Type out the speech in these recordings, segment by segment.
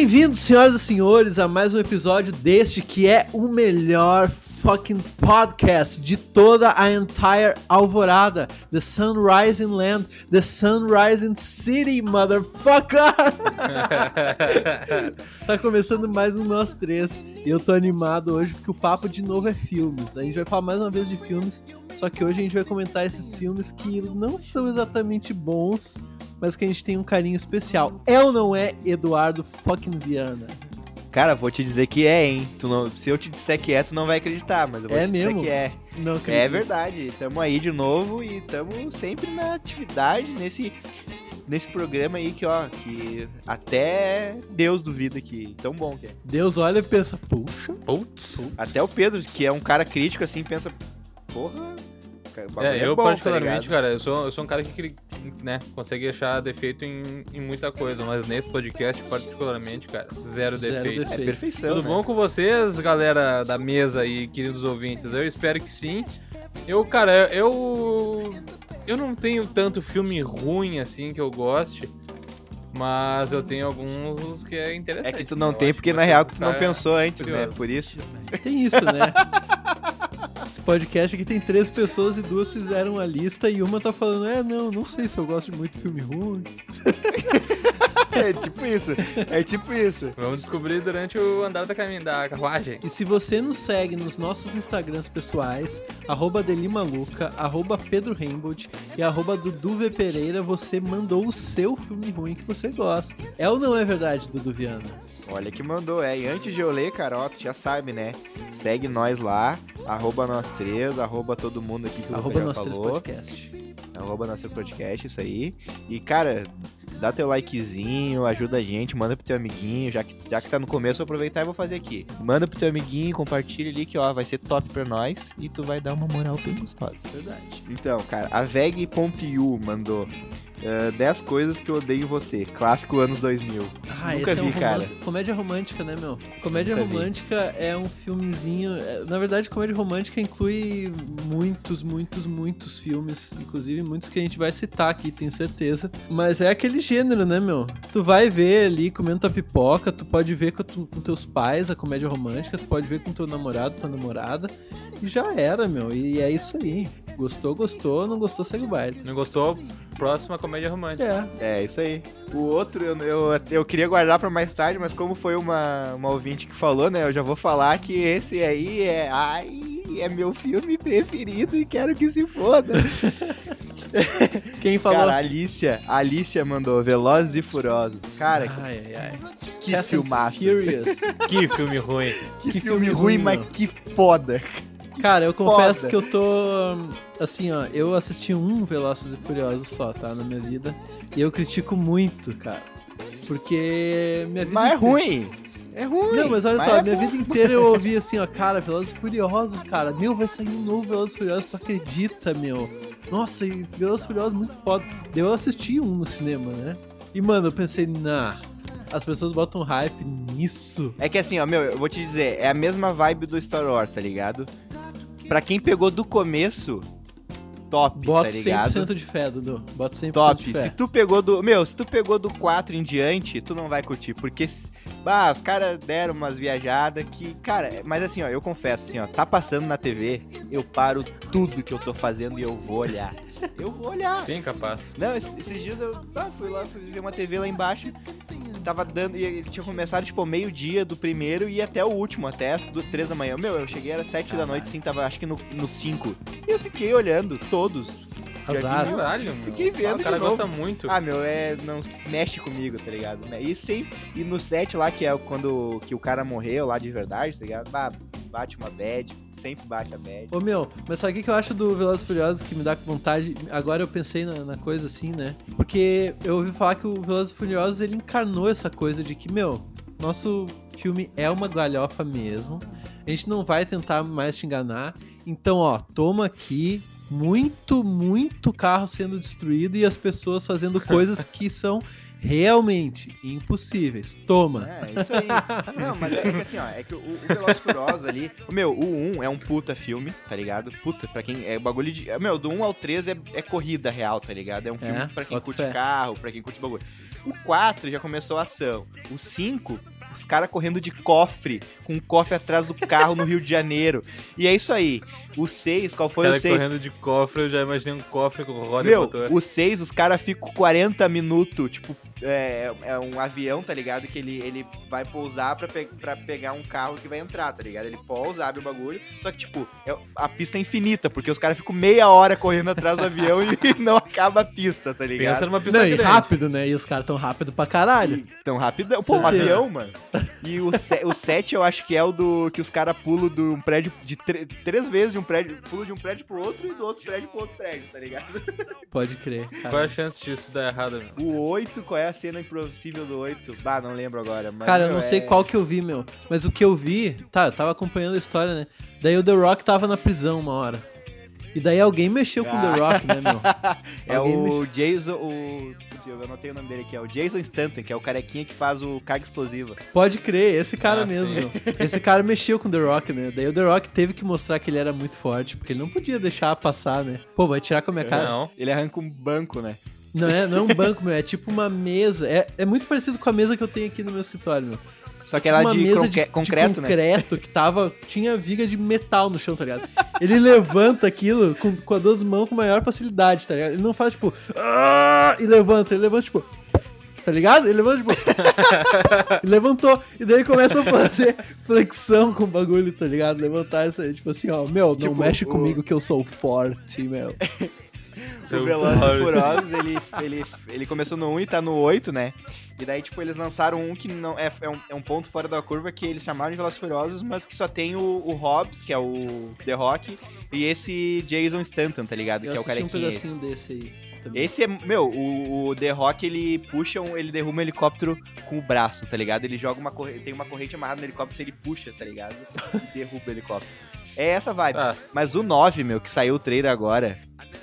Bem-vindos, senhoras e senhores, a mais um episódio deste que é o melhor fucking podcast de toda a entire Alvorada. The Sunrising Land, The Sunrising City, motherfucker! tá começando mais um Nós Três. E eu tô animado hoje porque o papo de novo é filmes. A gente vai falar mais uma vez de filmes, só que hoje a gente vai comentar esses filmes que não são exatamente bons, mas que a gente tem um carinho especial. É ou não é Eduardo fucking Viana? Cara, vou te dizer que é, hein? Tu não, se eu te disser que é, tu não vai acreditar, mas eu vou É te mesmo? dizer que é. Não É acredito. verdade. Tamo aí de novo e tamo sempre na atividade, nesse, nesse programa aí que, ó, que até Deus duvida que tão bom que é. Deus olha e pensa, puxa. Putz. Até o Pedro, que é um cara crítico, assim, pensa, porra. Bagulho É, eu bom, tá particularmente, ligado? cara, eu sou, eu sou um cara que, né, consegue achar defeito em, em muita coisa, mas nesse podcast, particularmente, cara, zero, Zero defeito. defeito. É perfeição, Tudo né? bom com vocês, galera da mesa e queridos ouvintes? Eu espero que sim. Eu, cara, eu. Eu não tenho tanto filme ruim assim que eu goste. Mas eu tenho alguns que é interessante. É que tu não Eu tem, porque que na real que tu não pensou antes, né? curioso. Por isso. Tem isso, né? Esse podcast aqui tem três pessoas e duas fizeram a lista e uma tá falando, é, não, não sei se eu gosto de muito filme ruim. É tipo isso. É tipo isso. Vamos descobrir durante o andar da, caminho, da carruagem. E se você nos segue nos nossos Instagrams pessoais, arroba Delimaluca, arroba Pedro Rainbow e arroba Dudu V. Pereira, você mandou o seu filme ruim que você gosta. É ou não é verdade, Dudu Viana? Olha que mandou, é. E antes de eu ler, tu já sabe, né? Segue nós lá, arroba nós três, arroba todo mundo aqui que o Arroba nós três falou. podcast. Arroba nosso podcast, isso aí. E, cara, dá teu likezinho, ajuda a gente, manda pro teu amiguinho, já que, já que tá no começo, vou aproveitar e vou fazer aqui. Manda pro teu amiguinho, compartilha ali que, ó, vai ser top pra nós e tu vai dar uma moral bem gostosa. Verdade. Então, cara, a Veg.yu mandou eh, 10 coisas que eu odeio em você. Clássico anos 2000. Ah, Nunca esse é um vi, cara. romance, comédia romântica, né, meu? Comédia Nunca vi. romântica é um filmezinho. é- na verdade, comédia romântica inclui muitos, muitos, muitos filmes, inclusive muitos que a gente vai citar aqui, tenho certeza. Mas é aquele gênero, né, meu? Tu vai ver ali comendo tua pipoca, tu pode ver com, tu- com teus pais a comédia romântica, tu pode ver com teu namorado, tua namorada, e já era, meu. E é isso aí. Gostou, gostou, não gostou, segue o baile. Não gostou? Próxima comédia romântica. É. É, isso aí. O outro eu, eu, eu queria guardar pra mais tarde, mas como foi uma, uma ouvinte que falou, né? Eu já vou falar que esse aí é. Ai, é meu filme preferido e quero que se foda. Quem falou? Cara, a Alicia, a Alicia mandou Velozes e Furiosos. Cara, Ai, ai, ai. que Fast filmaço. Furious. Que filme ruim. Que, Que filme filme ruim, ruim, mas que foda. Cara, eu confesso Foda. que eu tô. Assim, ó, eu assisti um Velozes e Furiosos só, tá? Na minha vida. E eu critico muito, cara. Porque minha vida. Mas é ruim. É ruim. Não, mas olha Mas só, é minha bom. vida inteira eu ouvi assim, ó, cara, Velozes e Furiosos, cara. Meu, vai sair um novo Velozes e Furiosos, tu acredita, meu? Nossa, e Velozes e Furiosos muito foda. Daí eu assisti um no cinema, né? E, mano, eu pensei, nah, as pessoas botam hype nisso. É que assim, ó, meu, eu vou te dizer, é a mesma vibe do Star Wars, tá ligado? Pra quem pegou do começo, top, Bota tá ligado? 100% de fé, Dudu. Bota 100% de Top. fé. Se tu pegou do. Meu, se tu pegou do 4 em diante, tu não vai curtir. Porque. Bah, os caras deram umas viajadas que. Cara, mas assim, ó, eu confesso, assim, ó, tá passando na TV, eu paro tudo que eu tô fazendo e eu vou olhar. Eu vou olhar. Bem capaz. Não, esses, dias eu ah, fui lá, fui ver uma TV lá embaixo. Tava dando. E ele tinha começado, tipo, meio-dia do primeiro e até o último, até as do, três da manhã. Meu, eu cheguei, era sete da noite, sim, tava acho que no 5. E eu fiquei olhando todos. Azar. Caralho, meu. Fiquei vendo Ah, O cara gosta muito. Ah, meu, é. Não mexe comigo, tá ligado? E sempre. E no set lá, que é quando que o cara morreu lá de verdade, tá ligado? Bah, bate uma bad. Sempre bate a bad. Ô meu, mas sabe o que que eu acho do Velozes e Furiosos que me dá vontade? Agora eu pensei na, na coisa assim, né? Porque eu ouvi falar que o Velozes e Furiosos ele encarnou essa coisa de que, meu, nosso filme é uma galhofa mesmo. A gente não vai tentar mais te enganar. Então, ó, toma aqui muito, muito carro sendo destruído e as pessoas fazendo coisas que são realmente impossíveis. Toma. É, isso aí. Não, mas é, que assim, ó, é que o, o Velozes Furiosos ali. o Meu, o 1 é um puta filme, tá ligado? Puta, pra quem. É bagulho de. Meu, do 1 ao 3 é, é corrida real, tá ligado? É um filme É, pra quem curte fé. carro, pra quem curte bagulho. O 4 já começou a ação. O 5, os caras correndo de cofre, com um cofre atrás do carro no Rio de Janeiro. E é isso aí. O 6, qual foi cara o 6? correndo de cofre, eu já imaginei um cofre com roda e Meu, motor. o 6, os caras ficam 40 minutos, tipo, é, é um avião, tá ligado? Que ele, ele vai pousar pra, pe pra pegar um carro que vai entrar, tá ligado? Ele pousa, abre o bagulho, só que, tipo, é- a pista é infinita, porque os caras ficam meia hora correndo atrás do avião e não acaba a pista, tá ligado? Pensa numa pista Não, e rápido, né? E os caras tão rápido pra caralho. Tão rapidão. Pô, um avião, mano. E o, se- o 7 eu acho que é o do que os caras pulam de um prédio de três vezes de um prédio, pulam de um prédio pro outro e do outro prédio pro outro prédio, tá ligado? Pode crer. Qual é a Cara, chance disso dar errado, meu? O 8, qual é a cena impossível do 8? Bah, não lembro agora. Mas, cara eu não sei é- qual que eu vi, meu. Mas o que eu vi, tá, eu tava acompanhando a história, né? Daí o The Rock tava na prisão uma hora. E daí alguém mexeu com o The Rock, né, meu? É Alguém o Jason, o... Eu anotei o nome dele aqui, é o Jason Stanton, que é o carequinha que faz o carga explosiva. Pode crer, esse cara Ah, mesmo, meu. Esse cara mexeu com o The Rock, né? Daí o The Rock teve que mostrar que ele era muito forte, porque ele não podia deixar passar, né? Pô, vai tirar com a minha cara. Não. Ele arranca um banco, né? Não é, não é um banco, meu, é tipo uma mesa. É, é muito parecido com a mesa que eu tenho aqui no meu escritório, meu. Só que Tipo ela uma de, mesa de, concreto, de né? concreto que tava. Tinha viga de metal no chão, tá ligado? Ele levanta aquilo com, com as duas mãos com maior facilidade, tá ligado? Ele não faz tipo. "Ah", e levanta, ele levanta tipo. Tá ligado? Ele levanta tipo. e levantou. E daí começa a fazer flexão com o bagulho, tá ligado? Levantar isso aí, tipo assim, ó, meu, não Tipo, mexe o- comigo que eu sou forte, meu. Seu o Velozes e. Furiosos, ele, ele, ele começou no 1 e tá no 8, né? E daí, tipo, eles lançaram um que não é, é, um, é um ponto fora da curva que eles chamaram de Velozes e Furiosos, mas que só tem o, o Hobbs, que é o The Rock, e esse Jason Stanton, tá ligado? Eu que é o um carequinha. esse. pedacinho desse aí. também. Esse é, meu, o, o The Rock, ele puxa, um, ele derruba um helicóptero com o braço, tá ligado? Ele joga uma corrente, tem uma corrente amarrada no helicóptero, ele puxa, tá ligado? E derruba o helicóptero. É essa vibe. Ah, Mas o 9, meu, que saiu o trailer agora,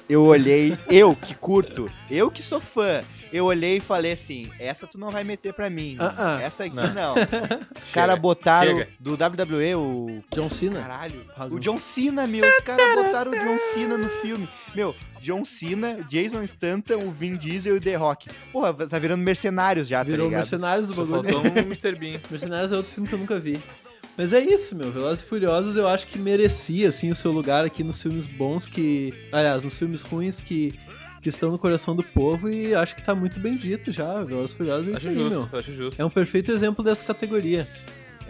eu olhei, eu que curto, eu que sou fã, eu olhei e falei assim, essa tu não vai meter pra mim. Ah, ah. Essa aqui Não. não. Os caras botaram chega. do WWE o John Cena? Caralho. O John. Cena, meu. Os caras botaram o John Cena no filme. Meu, John Cena, Jason Stanton, o Vin Diesel e o The Rock. Porra, tá virando mercenários já, Virou tá ligado? Mercenários do bagulho. faltou um Mr. Bean. Mercenários é outro filme que eu nunca vi. Mas é isso, meu. Velozes e Furiosos eu acho que merecia, assim, o seu lugar aqui nos filmes bons que... Aliás, nos filmes ruins que, que estão no coração do povo e acho que tá muito bem dito já. Velozes e Furiosos é isso Acho aí, meu. justo, acho justo. É um perfeito exemplo dessa categoria.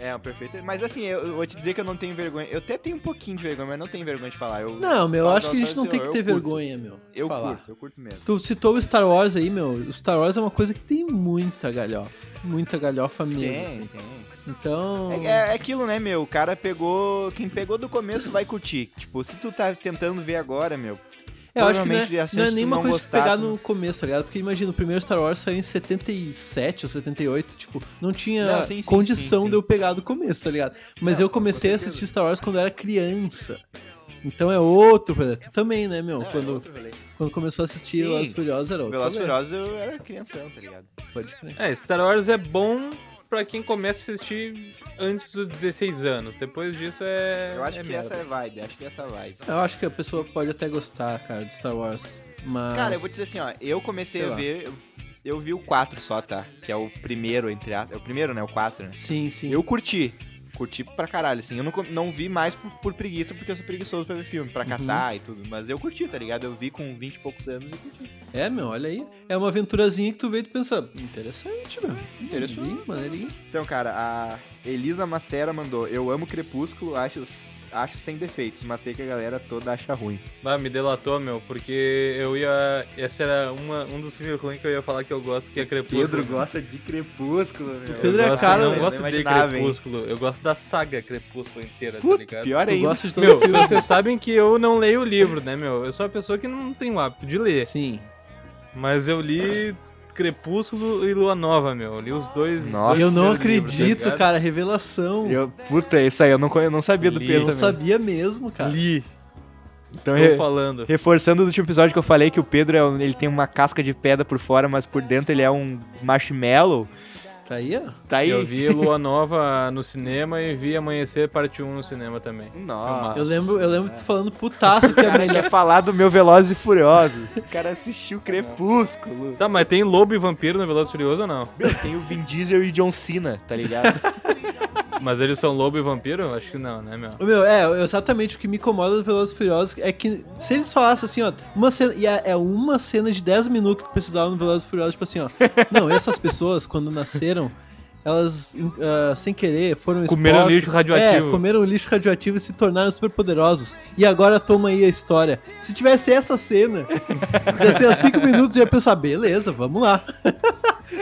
É, um perfeito. Mas assim, eu, eu vou te dizer que eu não tenho vergonha. Eu até tenho um pouquinho de vergonha, mas não tenho vergonha de falar. Eu, Não, meu, eu acho que a gente não tem que ter vergonha, meu. eu falar. curto, eu curto mesmo. Tu citou o Star Wars aí, meu. O Star Wars é uma coisa que tem muita galhofa. Muita galhofa mesmo, Tem, assim. tem. Então... É, é aquilo, né, meu? O cara pegou. Quem pegou do começo vai curtir. Tipo, se tu tá tentando ver agora, meu. É, eu acho que não é, não é nenhuma não coisa de gostar, pegar tu- no começo, tá ligado? Porque imagina, o primeiro Star Wars saiu em 77 ou 78, tipo, não tinha Não, sim, sim, condição sim, sim. de eu pegar do começo, tá ligado? Mas Não, eu comecei com a assistir Star Wars quando eu era criança. Então é outro. Tu também, né, meu? Não, é quando, outro rolê. quando começou a assistir. Velozes Furiosos era outro Velozes e. Furiosos eu era crianção, tá ligado? Pode crer. É, Star Wars é bom pra quem começa a assistir antes dos 16 anos. Depois disso é. Eu acho é que merda. essa é a vibe, acho que essa é a vibe. Eu acho que a pessoa pode até gostar, cara, de Star Wars. Mas. Cara, eu vou te dizer assim, ó, eu comecei Sei a lá. ver, eu, eu vi o 4 só, tá? Que é o primeiro, entre aspas. É o primeiro, né? O 4, né? Sim, sim. Eu curti. Curti pra caralho, assim. Eu não, não vi mais por, por preguiça, porque eu sou preguiçoso pra ver filme, pra Uhum. catar e tudo. Mas eu curti, tá ligado? Eu vi com 20 e poucos anos e curti. É, meu, olha aí. É uma aventurazinha que tu veio e tu pensa, interessante, meu. Interessante. Maneirinho. Então, cara, a Elisa Macera mandou: Eu amo Crepúsculo, acho, acho sem defeitos, mas sei que a galera toda acha ruim. Ah, me delatou, meu, porque eu ia. Esse era uma, um dos filmes ruins que eu ia falar que eu gosto, que é Crepúsculo. gosta de Crepúsculo, meu. Eu Pedro é gosto- cara, Eu né? não gosto Eu de? Crepúsculo, eu gosto da saga Crepúsculo inteira, tá Puta, ligado? pior ainda. gosta de todos Meu, os filmes. vocês sabem que eu não leio o livro, né, meu? Eu sou uma pessoa que não tem o hábito de ler. Sim. Mas eu li Crepúsculo e Lua Nova, meu. Eu li os dois. Nossa, dois eu não livros, tá acredito, ligado? cara, revelação. Eu, puta, isso aí eu não, eu não sabia do Li. Pedro Eu também. sabia mesmo, cara. Li. Então, Estou re- falando. Reforçando do último episódio que eu falei que o Pedro é ele tem uma casca de pedra por fora, mas por dentro ele é um marshmallow. Tá aí, ó. Tá aí? Eu vi Lua Nova no cinema e vi Amanhecer Parte 1 no cinema também. Nossa. Eu lembro, eu lembro tu falando putaço que cara melhor. quer falar do meu Velozes e Furiosos. O cara assistiu Crepúsculo. Tá, mas tem lobo e vampiro no Velozes e Furioso ou não? Meu, tem o Vin Diesel e John Cena, tá ligado? Mas eles são lobo e vampiro? Acho que não, né, meu? Meu, é, exatamente o que me incomoda do Velozes Furiosos é que se eles falassem assim, ó, uma cena, e é, é uma cena de 10 minutos que precisava no Velozes Furiosos, tipo assim, ó. Não, essas pessoas, quando nasceram, elas, ah, sem querer, foram Comeram lixo radioativo. É, comeram lixo radioativo e se tornaram super poderosos. E agora toma aí a história. Se tivesse essa cena, ia ser 5 minutos e ia pensar, beleza, vamos lá.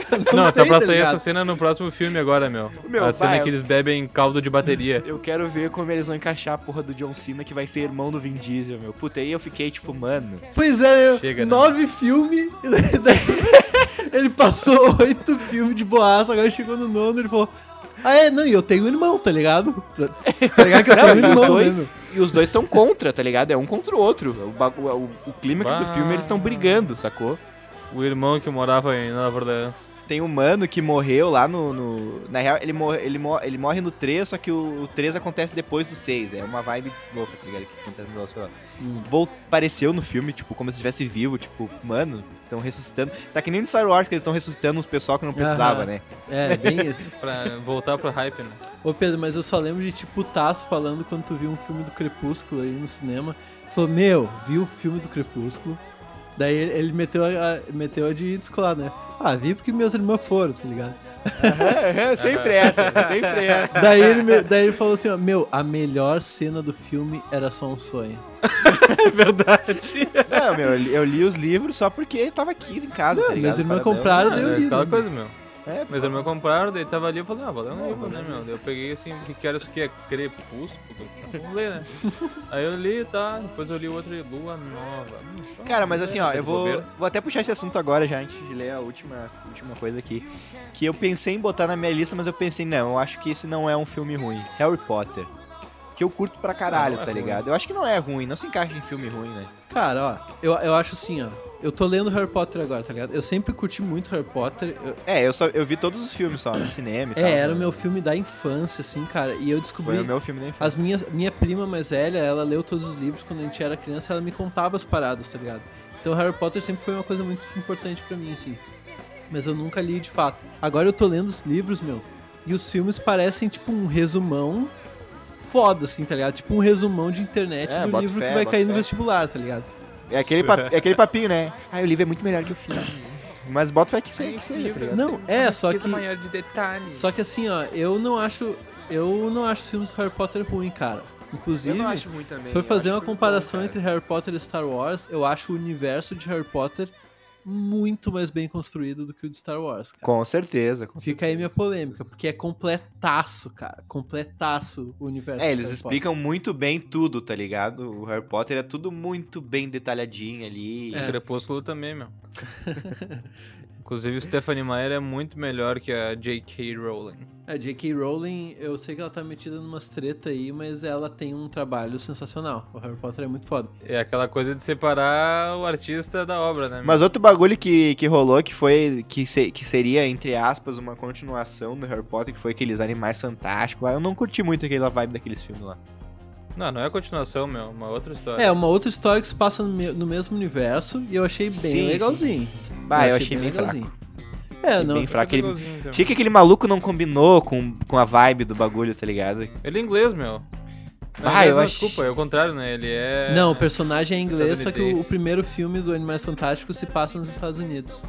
Não, tá tem, pra sair essa cena no próximo filme agora, meu. Meu, a cena vai, que eles bebem caldo de bateria. Eu quero ver como eles vão encaixar a porra do John Cena, que vai ser irmão do Vin Diesel, meu. Puta, aí eu fiquei tipo, mano. Pois é, Chega, né? nove filmes. daí ele passou oito filmes de boaça, agora chegou no nono e ele falou. Ah, é, não, e eu tenho um irmão, tá ligado? Tá ligado que eu Não, tenho um e os irmão, dois- né, meu? E os dois estão contra, tá ligado? É um contra o outro. O, bagu- o, o clímax do filme eles estão brigando, sacou? O irmão que morava em Nova Orleans. Tem um mano que morreu lá no. no- na real, ele, morre, ele, morre, ele morre no 3, só que o, o 3 acontece depois do 6. É uma vibe louca, tá ligado? Que acontece no Furiosos. Hum. Apareceu no filme, tipo, como se estivesse vivo, tipo, mano, estão ressuscitando. Tá que nem no Star Wars que eles estão ressuscitando uns pessoal que não precisava, Aham. né? É, bem isso. Pra voltar pro hype, né? Ô Pedro, mas eu só lembro de tipo putaço falando quando tu viu um filme do Crepúsculo aí no cinema. Tu falou, meu, viu o filme do Crepúsculo. Daí ele, ele meteu, a, meteu a de descolar, né? Ah, vi porque meus irmãos foram, tá ligado? sempre essa, sempre essa. Daí ele, daí ele falou assim, ó, meu, a melhor cena do filme era só um sonho. É verdade. Não, meu, eu li, eu li os livros só porque tava aqui em casa, tá ligado? meus irmãos compraram, daí eu é li. aquela né? coisa, meu. É, Meus irmãos compraram, daí tava ali, eu falei, ah, vou ler um livro, né, meu? Daí eu peguei assim, o que que era isso aqui? É Crepúsculo? Vamos ler, né? Aí eu li, tá, depois eu li outro, Lua Nova. Hum, só Cara, mas assim, ó, tá eu vou, bobeira. vou até puxar esse assunto agora já, antes de ler a última, última coisa aqui. Que eu pensei em botar na minha lista, mas eu pensei, não, eu acho que esse não é um filme ruim. Harry Potter. Que eu curto pra caralho, Não, é tá ruim. ligado? Eu acho que não é ruim, não se encaixa em filme ruim, né? Cara, ó, eu, eu acho assim, ó. Eu tô lendo Harry Potter agora, tá ligado? Eu sempre curti muito Harry Potter. eu- É, eu, só, eu vi todos os filmes só, no cinema e tal. é, era o né? meu filme da infância, assim, cara. E eu descobri. Foi o meu filme da infância. As minhas, minha prima mais velha, ela leu todos os livros quando a gente era criança, ela me contava as paradas, tá ligado? Então Harry Potter sempre foi uma coisa muito importante pra mim, assim. Mas eu nunca li de fato. Agora eu tô lendo os livros, meu, e os filmes parecem tipo um resumão foda, assim, tá ligado? Tipo um resumão de internet É, do livro fé, que vai cair no fé. vestibular, tá ligado? É aquele, pa- é aquele papinho, né? Ah, o livro é muito melhor que o filme. Mas bota fé que seja, que seja, tá ligado? Não, é, só que. maior de detalhes. Só que assim, ó, eu não acho. Eu não acho os filmes do Harry Potter ruim, cara. Inclusive. também. Se for fazer uma comparação entre Harry Potter e Star Wars, eu acho o universo de Harry Potter muito mais bem construído do que o de Star Wars, cara. Com certeza. com Fica aí minha polêmica, porque é completaço, cara. Completaço o universo. É, eles Harry explicam muito bem tudo, tá ligado? O Harry Potter é tudo muito bem detalhadinho ali. É. Crepúsculo também, meu. Inclusive, Stephanie Meyer é muito melhor que a J.K. Rowling. É, J.K. Rowling, eu sei que ela tá metida numas treta aí, mas ela tem um trabalho sensacional. O Harry Potter é muito foda. É aquela coisa de separar o artista da obra, né? Mas outro bagulho que, que rolou, que foi. Que, se- que seria, entre aspas, uma continuação do Harry Potter, que foi aqueles animais fantásticos lá. Eu não curti muito aquela vibe daqueles filmes lá. Não, não é continuação, meu. Uma outra história. É, uma outra história que se passa no, me- no mesmo universo e eu achei bem Sim, legalzinho. Bah, eu achei bem fraco. É, Achei não. bem fraco. Ele, Legalzinho, então. achei que aquele maluco não combinou com, com a vibe do bagulho, tá ligado? Ele é inglês, meu. Não, Ah, inglês eu não, ach- Desculpa, é o contrário, né? Ele é. Não, o personagem é inglês, só que o, o Estadunidense. primeiro filme do Animais Fantásticos se passa nos Estados Unidos.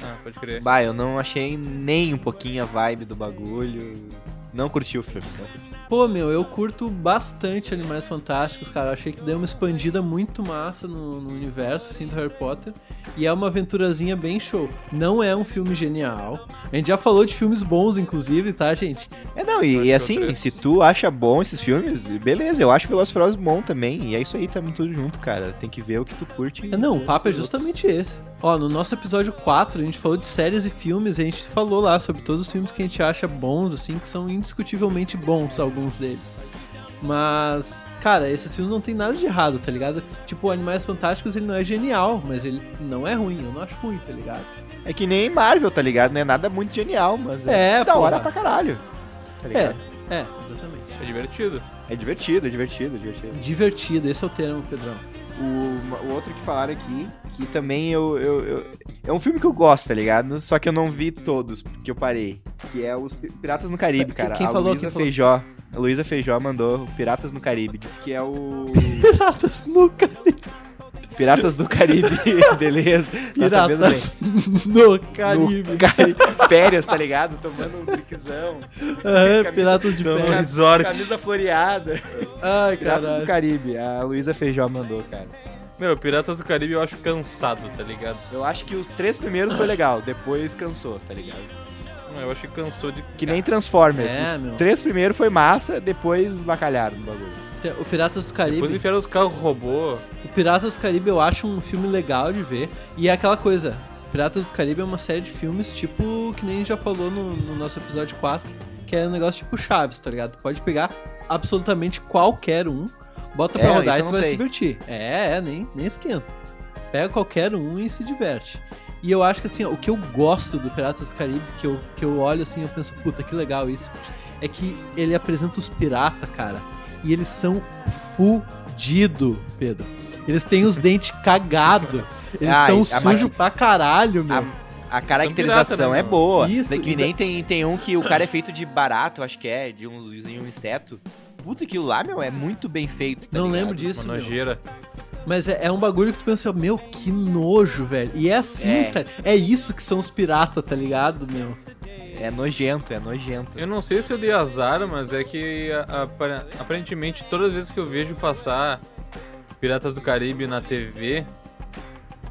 Ah, pode crer. Bah, eu não achei nem um pouquinho a vibe do bagulho. Não curti o filme. Não curti. Pô, meu, eu curto bastante Animais Fantásticos, cara. Eu achei que deu uma expandida muito massa no, no universo, assim, do Harry Potter. E é uma aventurazinha bem show. Não é um filme genial. A gente já falou de filmes bons, inclusive, tá, gente? É, não, e, e assim, outro. se tu acha bom esses filmes, beleza, eu acho Furiosos bom também, e é isso aí, tamo tudo junto, cara, tem que ver o que tu curte. É, não, o papo é justamente esse. Ó, no nosso episódio 4, a gente falou de séries e filmes, e a gente falou lá sobre todos os filmes que a gente acha bons, assim, que são indiscutivelmente bons, alguns deles. Mas, cara, esses filmes não tem nada de errado, tá ligado? Tipo, Animais Fantásticos ele não é genial, mas ele não é ruim, eu não acho ruim, tá ligado? É que nem Marvel, tá ligado? Não é nada muito genial, mas é, É, da hora pra caralho. Tá ligado? É, exatamente. É divertido. É divertido, é divertido, é divertido. Divertido, esse é o termo, Pedrão. O, o outro que falaram aqui, que também eu, eu, eu- É um filme que eu gosto, tá ligado? Só que eu não vi todos, porque eu parei. Que é os Pi- Piratas no Caribe, cara. quem a falou? Luísa Quem falou? Feijó. A Luísa Feijó mandou Piratas no Caribe. Diz que é o. Piratas no Caribe. Piratas do Caribe, beleza. Tá. Piratas no Caribe. No Cari- Férias, tá ligado? Tomando um drinkzão. Aham, camisa- Piratas de São Férias. resort. Camisa floreada. Ai, Piratas do. Caribe. A Luísa Feijó mandou, cara. Meu, Piratas do Caribe eu acho cansado, tá ligado? Eu acho que os três primeiros foi legal, depois cansou, tá ligado? Não, Eu acho que cansou de. Que nem Transformers. É, os meu. três primeiros foi massa, depois bacalharam no bagulho. O Piratas do Depois Caribe. enfiaram os carros robô. O Piratas do Caribe eu acho um filme legal de ver. E é aquela coisa. Piratas do Caribe é uma série de filmes, tipo, que nem a gente já falou no, no nosso episódio 4, que é um negócio tipo Chaves, tá ligado? Pode pegar absolutamente qualquer um, bota pra É, rodar e tu vai se sei. divertir. É, é, nem, nem esquenta. Pega qualquer um e se diverte. E eu acho que assim, ó, o que eu gosto do Piratas do Caribe, que eu, que eu olho assim, eu penso, puta, que legal isso, é que ele apresenta os piratas, cara, e eles são fudido, Pedro. Eles têm os dentes cagados. Eles Ah, estão isso- a sujos pra caralho, meu. A caracterização pirata, né, é meu? boa. Isso, Daí que nem tem, tem um que o cara é feito de barato, acho que é, de um, de um inseto. Puta, aquilo lá, meu, é muito bem feito. tá Não ligado? lembro disso, Uma meu. nojeira. Mas é, é um bagulho que tu pensa, meu, que nojo, velho. E é assim, É. tá? É isso que são os piratas, tá ligado, meu? É nojento, é nojento. Eu não sei se eu dei azar, mas é que aparentemente todas as vezes que eu vejo passar Piratas do Caribe na TV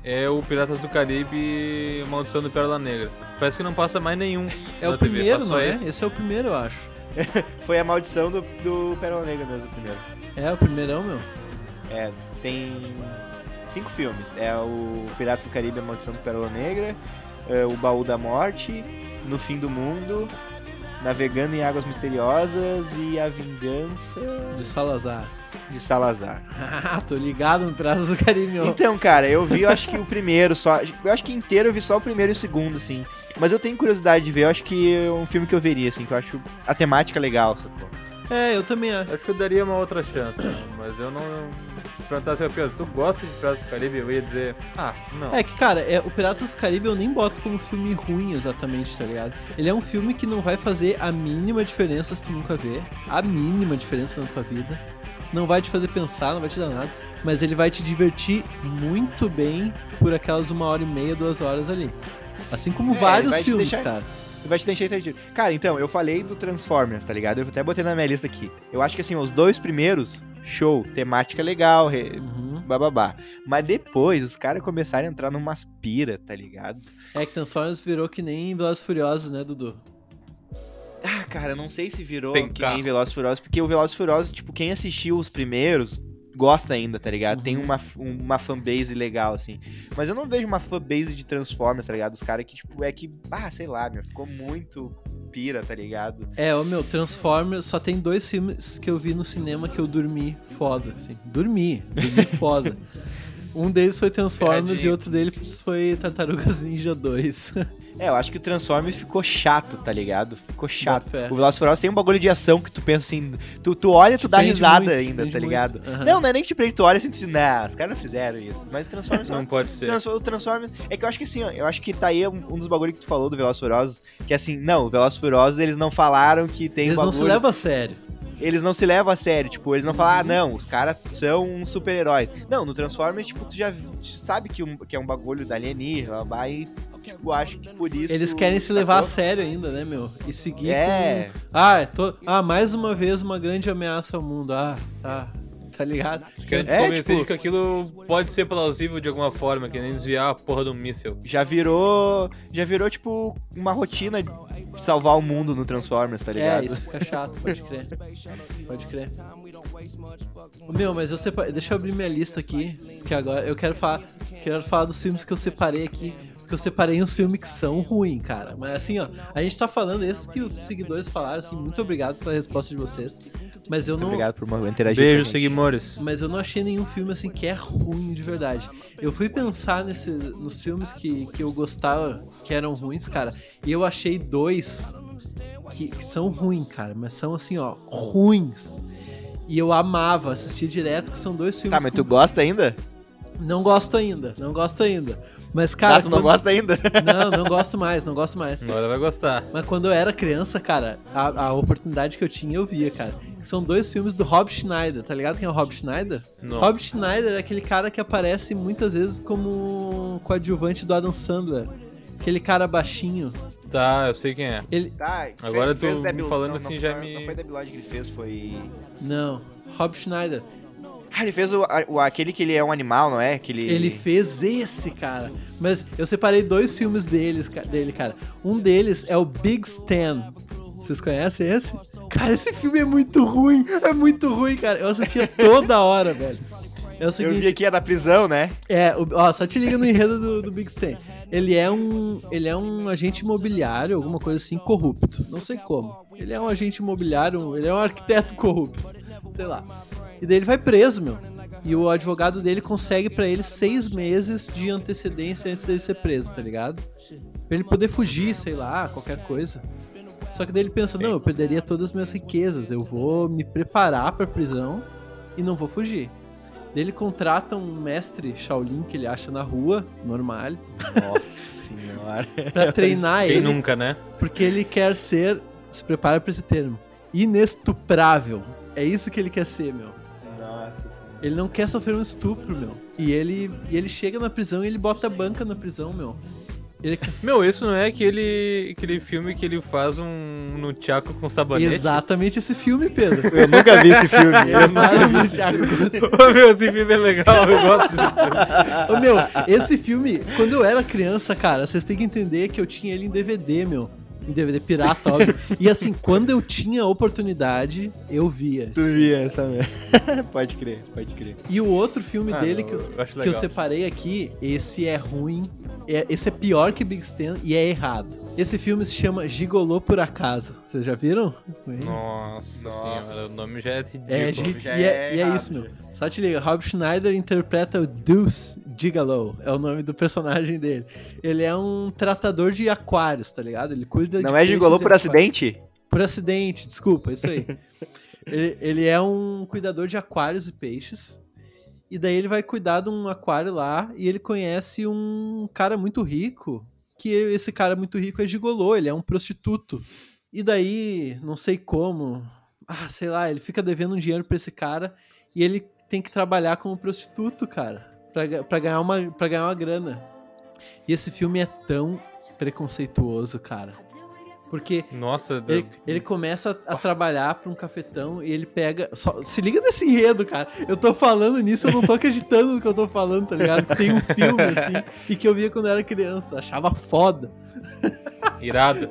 é o Piratas do Caribe Maldição do Pérola Negra. Parece que não passa mais nenhum. É na o TV, primeiro, não só é? esse. Esse é o primeiro, eu acho. Foi a maldição do, do Pérola Negra mesmo, o primeiro. É o primeirão, meu. É, tem cinco filmes. É o Piratas do Caribe, a maldição do Pérola Negra, é, o Baú da Morte, No Fim do Mundo, Navegando em Águas Misteriosas e A Vingança De Salazar. de Salazar. Ah, tô ligado no Piratas do Caribe. Então, cara, eu vi, eu acho que o primeiro só. Eu acho que inteiro eu vi só o primeiro e o segundo, assim. Mas eu tenho curiosidade de ver, eu acho que é um filme que eu veria, assim, que eu acho a temática legal, sacou? É, eu também acho. Acho que eu daria uma outra chance, né? mas eu não. Se perguntasse ao Pedro, tu gosta de Piratas do Caribe? Eu ia dizer, ah, não. É que, cara, é, o Piratas do Caribe eu nem boto como filme ruim exatamente, tá ligado? Ele é um filme que não vai fazer a mínima diferença se tu nunca vê. A mínima diferença na tua vida. Não vai te fazer pensar, não vai te dar nada. Mas ele vai te divertir muito bem por aquelas uma hora e meia, duas horas ali. Assim como É, vários filmes, deixar- cara. E vai te deixar entendido. Cara, então, eu falei do Transformers, tá ligado? Eu até botei na minha lista aqui. Eu acho que, assim, os dois primeiros, show, temática legal, re... Uhum. bababá. Mas depois, os caras começaram a entrar numas pira, tá ligado? É que Transformers virou que nem Velozes e Furiosos, né, Dudu? Ah, cara, eu não sei se virou Tem que carro. nem Velozes e Furiosos, porque o Velozes e Furiosos, tipo, quem assistiu os primeiros gosta ainda, tá ligado? Tem Uhum. uma, uma fanbase legal, assim. Mas eu não vejo uma fanbase de Transformers, tá ligado? Os caras que, tipo, é que, ah, sei lá, meu, ficou muito pira, tá ligado? É, ô meu, Transformers, só tem dois filmes que eu vi no cinema que eu dormi foda. Assim. Dormi, dormi foda. Um deles foi Transformers e Pegadinha. outro deles foi Tartarugas Ninja 2. É, eu acho que o Transformers ficou chato, tá ligado? Ficou chato. O Furiosos tem um bagulho de ação que tu pensa assim, tu, tu olha e tu dá risada muito, ainda, tá ligado? Aham. Não, não é nem que te prende, tu olha assim e tu diz, nah, os caras não fizeram isso. Mas o Transformers Não pode ser. O Transformers. É que eu acho que assim, ó, eu acho que tá aí um, um dos bagulhos que tu falou do Furiosos, que assim, não, o Furiosos eles não falaram que tem Eles um não bagulho. se levam a sério. Eles não se levam a sério, tipo, eles não falam, ah, Uhum. não, os caras são um super-heróis. Não, no Transformers, tipo, tu já sabe que, um, que é um bagulho da alienígena, vai, tipo, acho que por isso. Eles querem se levar a sacou? sério ainda, né, meu? E seguir É, com... Ah, é to... ah, mais uma vez uma grande ameaça ao mundo. Ah, tá. Tá ligado? Eles querem se É, convencer tipo- de que aquilo pode ser plausível de alguma forma, que nem desviar a porra do míssil. já virou. Já virou, tipo, uma rotina de salvar o mundo no Transformers, tá ligado? É, isso fica chato, pode crer. Pode crer. Meu, mas eu separei. Deixa eu abrir minha lista aqui. Que agora eu quero falar. Quero falar dos filmes que eu separei aqui. Que eu separei uns filmes que são ruins, cara. Mas assim, ó, a gente tá falando esses que os seguidores falaram, assim, muito obrigado pela resposta de vocês. Mas eu Muito não. obrigado por uma- interagir Beijo, com a gente. seguimores. Mas eu não achei nenhum filme assim que é ruim de verdade. Eu fui pensar nesse, nos filmes que, que eu gostava, que eram ruins, cara, e eu achei dois que, que são ruins, cara, mas são assim, ó, ruins. E eu amava assistir direto, que são dois filmes Tá, mas que tu gosta ainda? não gosto ainda, não gosto ainda. Mas, cara. Cara, tu não quando- gosta ainda? Não, não gosto mais, não gosto mais. Agora vai gostar. Mas quando eu era criança, cara, a, a oportunidade que eu tinha, eu via, cara. São dois filmes do Rob Schneider, tá ligado quem é o Rob Schneider? Não. Rob Schneider é aquele cara que aparece muitas vezes como coadjuvante do Adam Sandler. Aquele cara baixinho. Tá, eu sei quem é. Ele. Tá, Agora fez- fez tu me falando não, assim não já foi- me- Não foi que ele fez, foi... Não, Rob Schneider. Ah, ele fez o, o- aquele que ele é um animal, não é? Que ele... Ele fez esse, cara. Mas eu separei dois filmes deles, dele, cara. Um deles é o Big Stan. Vocês conhecem esse? Cara, esse filme é muito ruim. É muito ruim, cara. Eu assistia toda hora, velho. É o Eu seguinte, vi aqui, é da prisão, né? É, ó, só te liga no enredo do, do Big Stan. Ele é um, ele é um agente imobiliário, alguma coisa assim, corrupto. Não sei como. Ele é um agente imobiliário, ele é um arquiteto corrupto. Sei lá. E daí ele vai preso, meu. E o advogado dele consegue pra ele seis meses de antecedência antes dele ser preso, tá ligado? Pra ele poder fugir, sei lá, qualquer coisa. Só que daí ele pensa, não, eu perderia todas as minhas riquezas, eu vou me preparar pra prisão e não vou fugir. Daí ele contrata um mestre Shaolin que ele acha na rua, normal, Nossa senhora. pra treinar Quem ele, nunca, né? porque ele quer ser, se prepara pra esse termo, inestuprável. É isso que ele quer ser, meu. Ele não quer sofrer um estupro, meu. E ele, e ele chega na prisão e ele bota a banca na prisão, meu. Ele, Meu, isso não é aquele, aquele filme que ele faz um nunchaku com sabonete? exatamente esse filme, Pedro. Eu nunca vi esse filme. Eu nunca vi esse. Ô, meu, esse filme é legal, eu gosto desse filme. Ô, meu, esse filme, quando eu era criança, cara, vocês têm que entender que eu tinha ele em DVD, meu. Em DVD pirata, óbvio. E assim, quando eu tinha oportunidade, eu via. Tu via essa merda. pode crer, pode crer. E o outro filme Ah, dele não, que, eu, eu acho que eu separei aqui, esse é ruim. É- esse é pior que Big Stan e é errado. Esse filme se chama Gigolô por Acaso. Vocês já viram? Nossa, Nossa. senhora, o nome já é ridículo. É, e, é, é e é errado, isso, meu. Só te liga, Rob Schneider interpreta o Deuce Gigolo, é o nome do personagem dele. Ele é um tratador de aquários, tá ligado? Ele cuida de Não é gigolô por acidente? Por acidente, desculpa, isso aí. ele, ele é um cuidador de aquários e peixes. E daí ele vai cuidar de um aquário lá e ele conhece um cara muito rico. Que esse cara muito rico é gigolô, ele é um prostituto. E daí, não sei como, ah, sei lá, ele fica devendo um dinheiro pra esse cara e ele tem que trabalhar como prostituto, cara, pra, pra, ganhar, uma, pra ganhar uma grana. E esse filme é tão preconceituoso, cara. Porque Nossa, ele, ele começa a, a trabalhar pra um cafetão e ele pega. só- se liga nesse enredo, cara. Eu tô falando nisso, eu não tô acreditando no que eu tô falando, tá ligado? Tem um filme assim e que eu via quando eu era criança, achava foda. irado.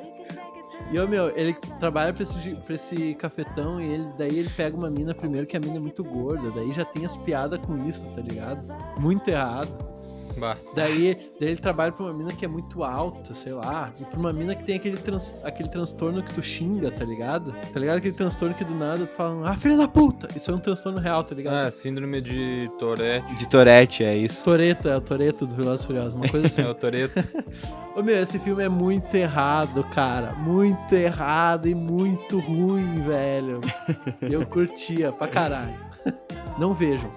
E ô meu, ele trabalha pra esse, pra esse cafetão e ele, daí ele pega uma mina primeiro que a mina é muito gorda, daí já tem as piadas com isso, tá ligado? Muito errado. Bah. Daí, daí ele trabalha pra uma mina que é muito alta, sei lá. E pra uma mina que tem aquele, trans- aquele transtorno que tu xinga, tá ligado? Tá ligado? Aquele transtorno que do nada tu fala, ah, filha da puta! Isso é um transtorno real, tá ligado? Ah, síndrome de Tourette. De Tourette, é isso. Toreto, é o Toreto do Velozes Furiosos, uma coisa assim. É o Toreto. Ô meu, esse filme é muito errado, cara. Muito errado e muito ruim, velho. Eu curtia pra caralho. Não vejam.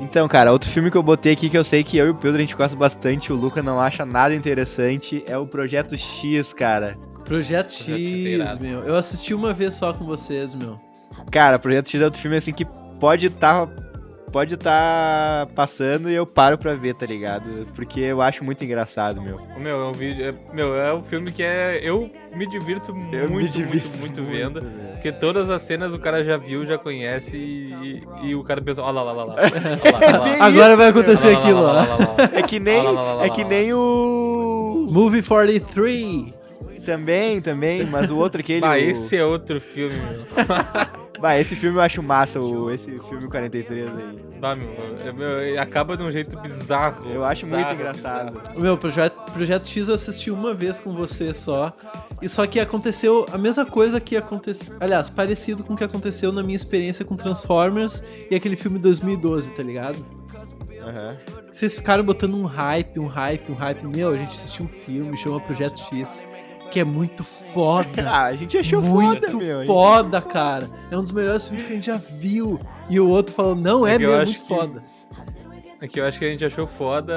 Então, cara, outro filme que eu botei aqui que eu sei que eu e o Pedro a gente gosta bastante, o Luca não acha nada interessante, é o Projeto X, cara. Projeto X X, é meu. Eu assisti uma vez só com vocês, meu. Cara, Projeto X é outro filme assim que pode estar pode tá passando e eu paro pra ver, tá ligado? Porque eu acho muito engraçado, meu. O meu, é um vídeo. É, meu, é um filme que é. Eu me divirto Eu muito, me divirto muito, muito vendo. velho. Porque todas as cenas o cara já viu, já conhece e, e o cara pensa, ó lá, lá, lá, lá. Agora vai acontecer aquilo, lá. É que nem é que nem o Movie 43. também, também, mas o outro aquele Ah, o- esse é outro filme, meu. Vai, esse filme eu acho massa, o, esse filme 43 aí. Bah, meu, é, meu, acaba de um jeito bizarro. Eu acho bizarro, muito engraçado. bizarro. O meu projeto, projeto X eu assisti uma vez com você só. E só que aconteceu a mesma coisa que aconteceu. Aliás, parecido com o que aconteceu na minha experiência com Transformers e aquele filme 2012, tá ligado? Aham. Vocês ficaram botando um hype, um hype, um hype. Meu, a gente assistiu um filme, chama Projeto X, que é muito foda. Ah, a gente achou muito foda, meu. foda, cara. É um dos melhores filmes que a gente já viu. E o outro falou, não, é, É acho muito que- foda. É que eu acho que a gente achou foda.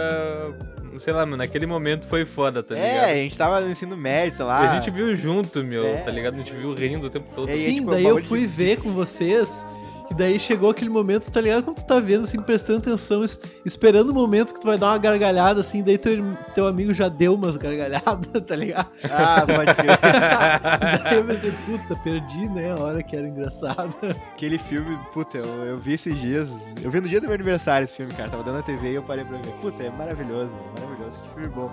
Sei lá, mano, naquele momento foi foda, tá É, ligado? a gente tava no ensino médio, sei E lá. a gente viu junto, meu, É. tá ligado? A gente viu rindo o tempo todo. E aí, Sim, tipo, daí eu fui de- ver com vocês. E daí chegou aquele momento, tá ligado? Quando tu tá vendo, assim, prestando atenção, es- esperando o momento que tu vai dar uma gargalhada, assim, daí teu, teu amigo já deu umas gargalhadas, tá ligado? Ah, pode crer. daí eu pensei, puta, perdi, né? A hora que era engraçado. Aquele filme, puta, eu, eu vi esses dias. Eu vi no dia do meu aniversário esse filme, cara. Tava dando na TV e eu parei pra ver. Puta, é maravilhoso, meu, maravilhoso. Que filme bom.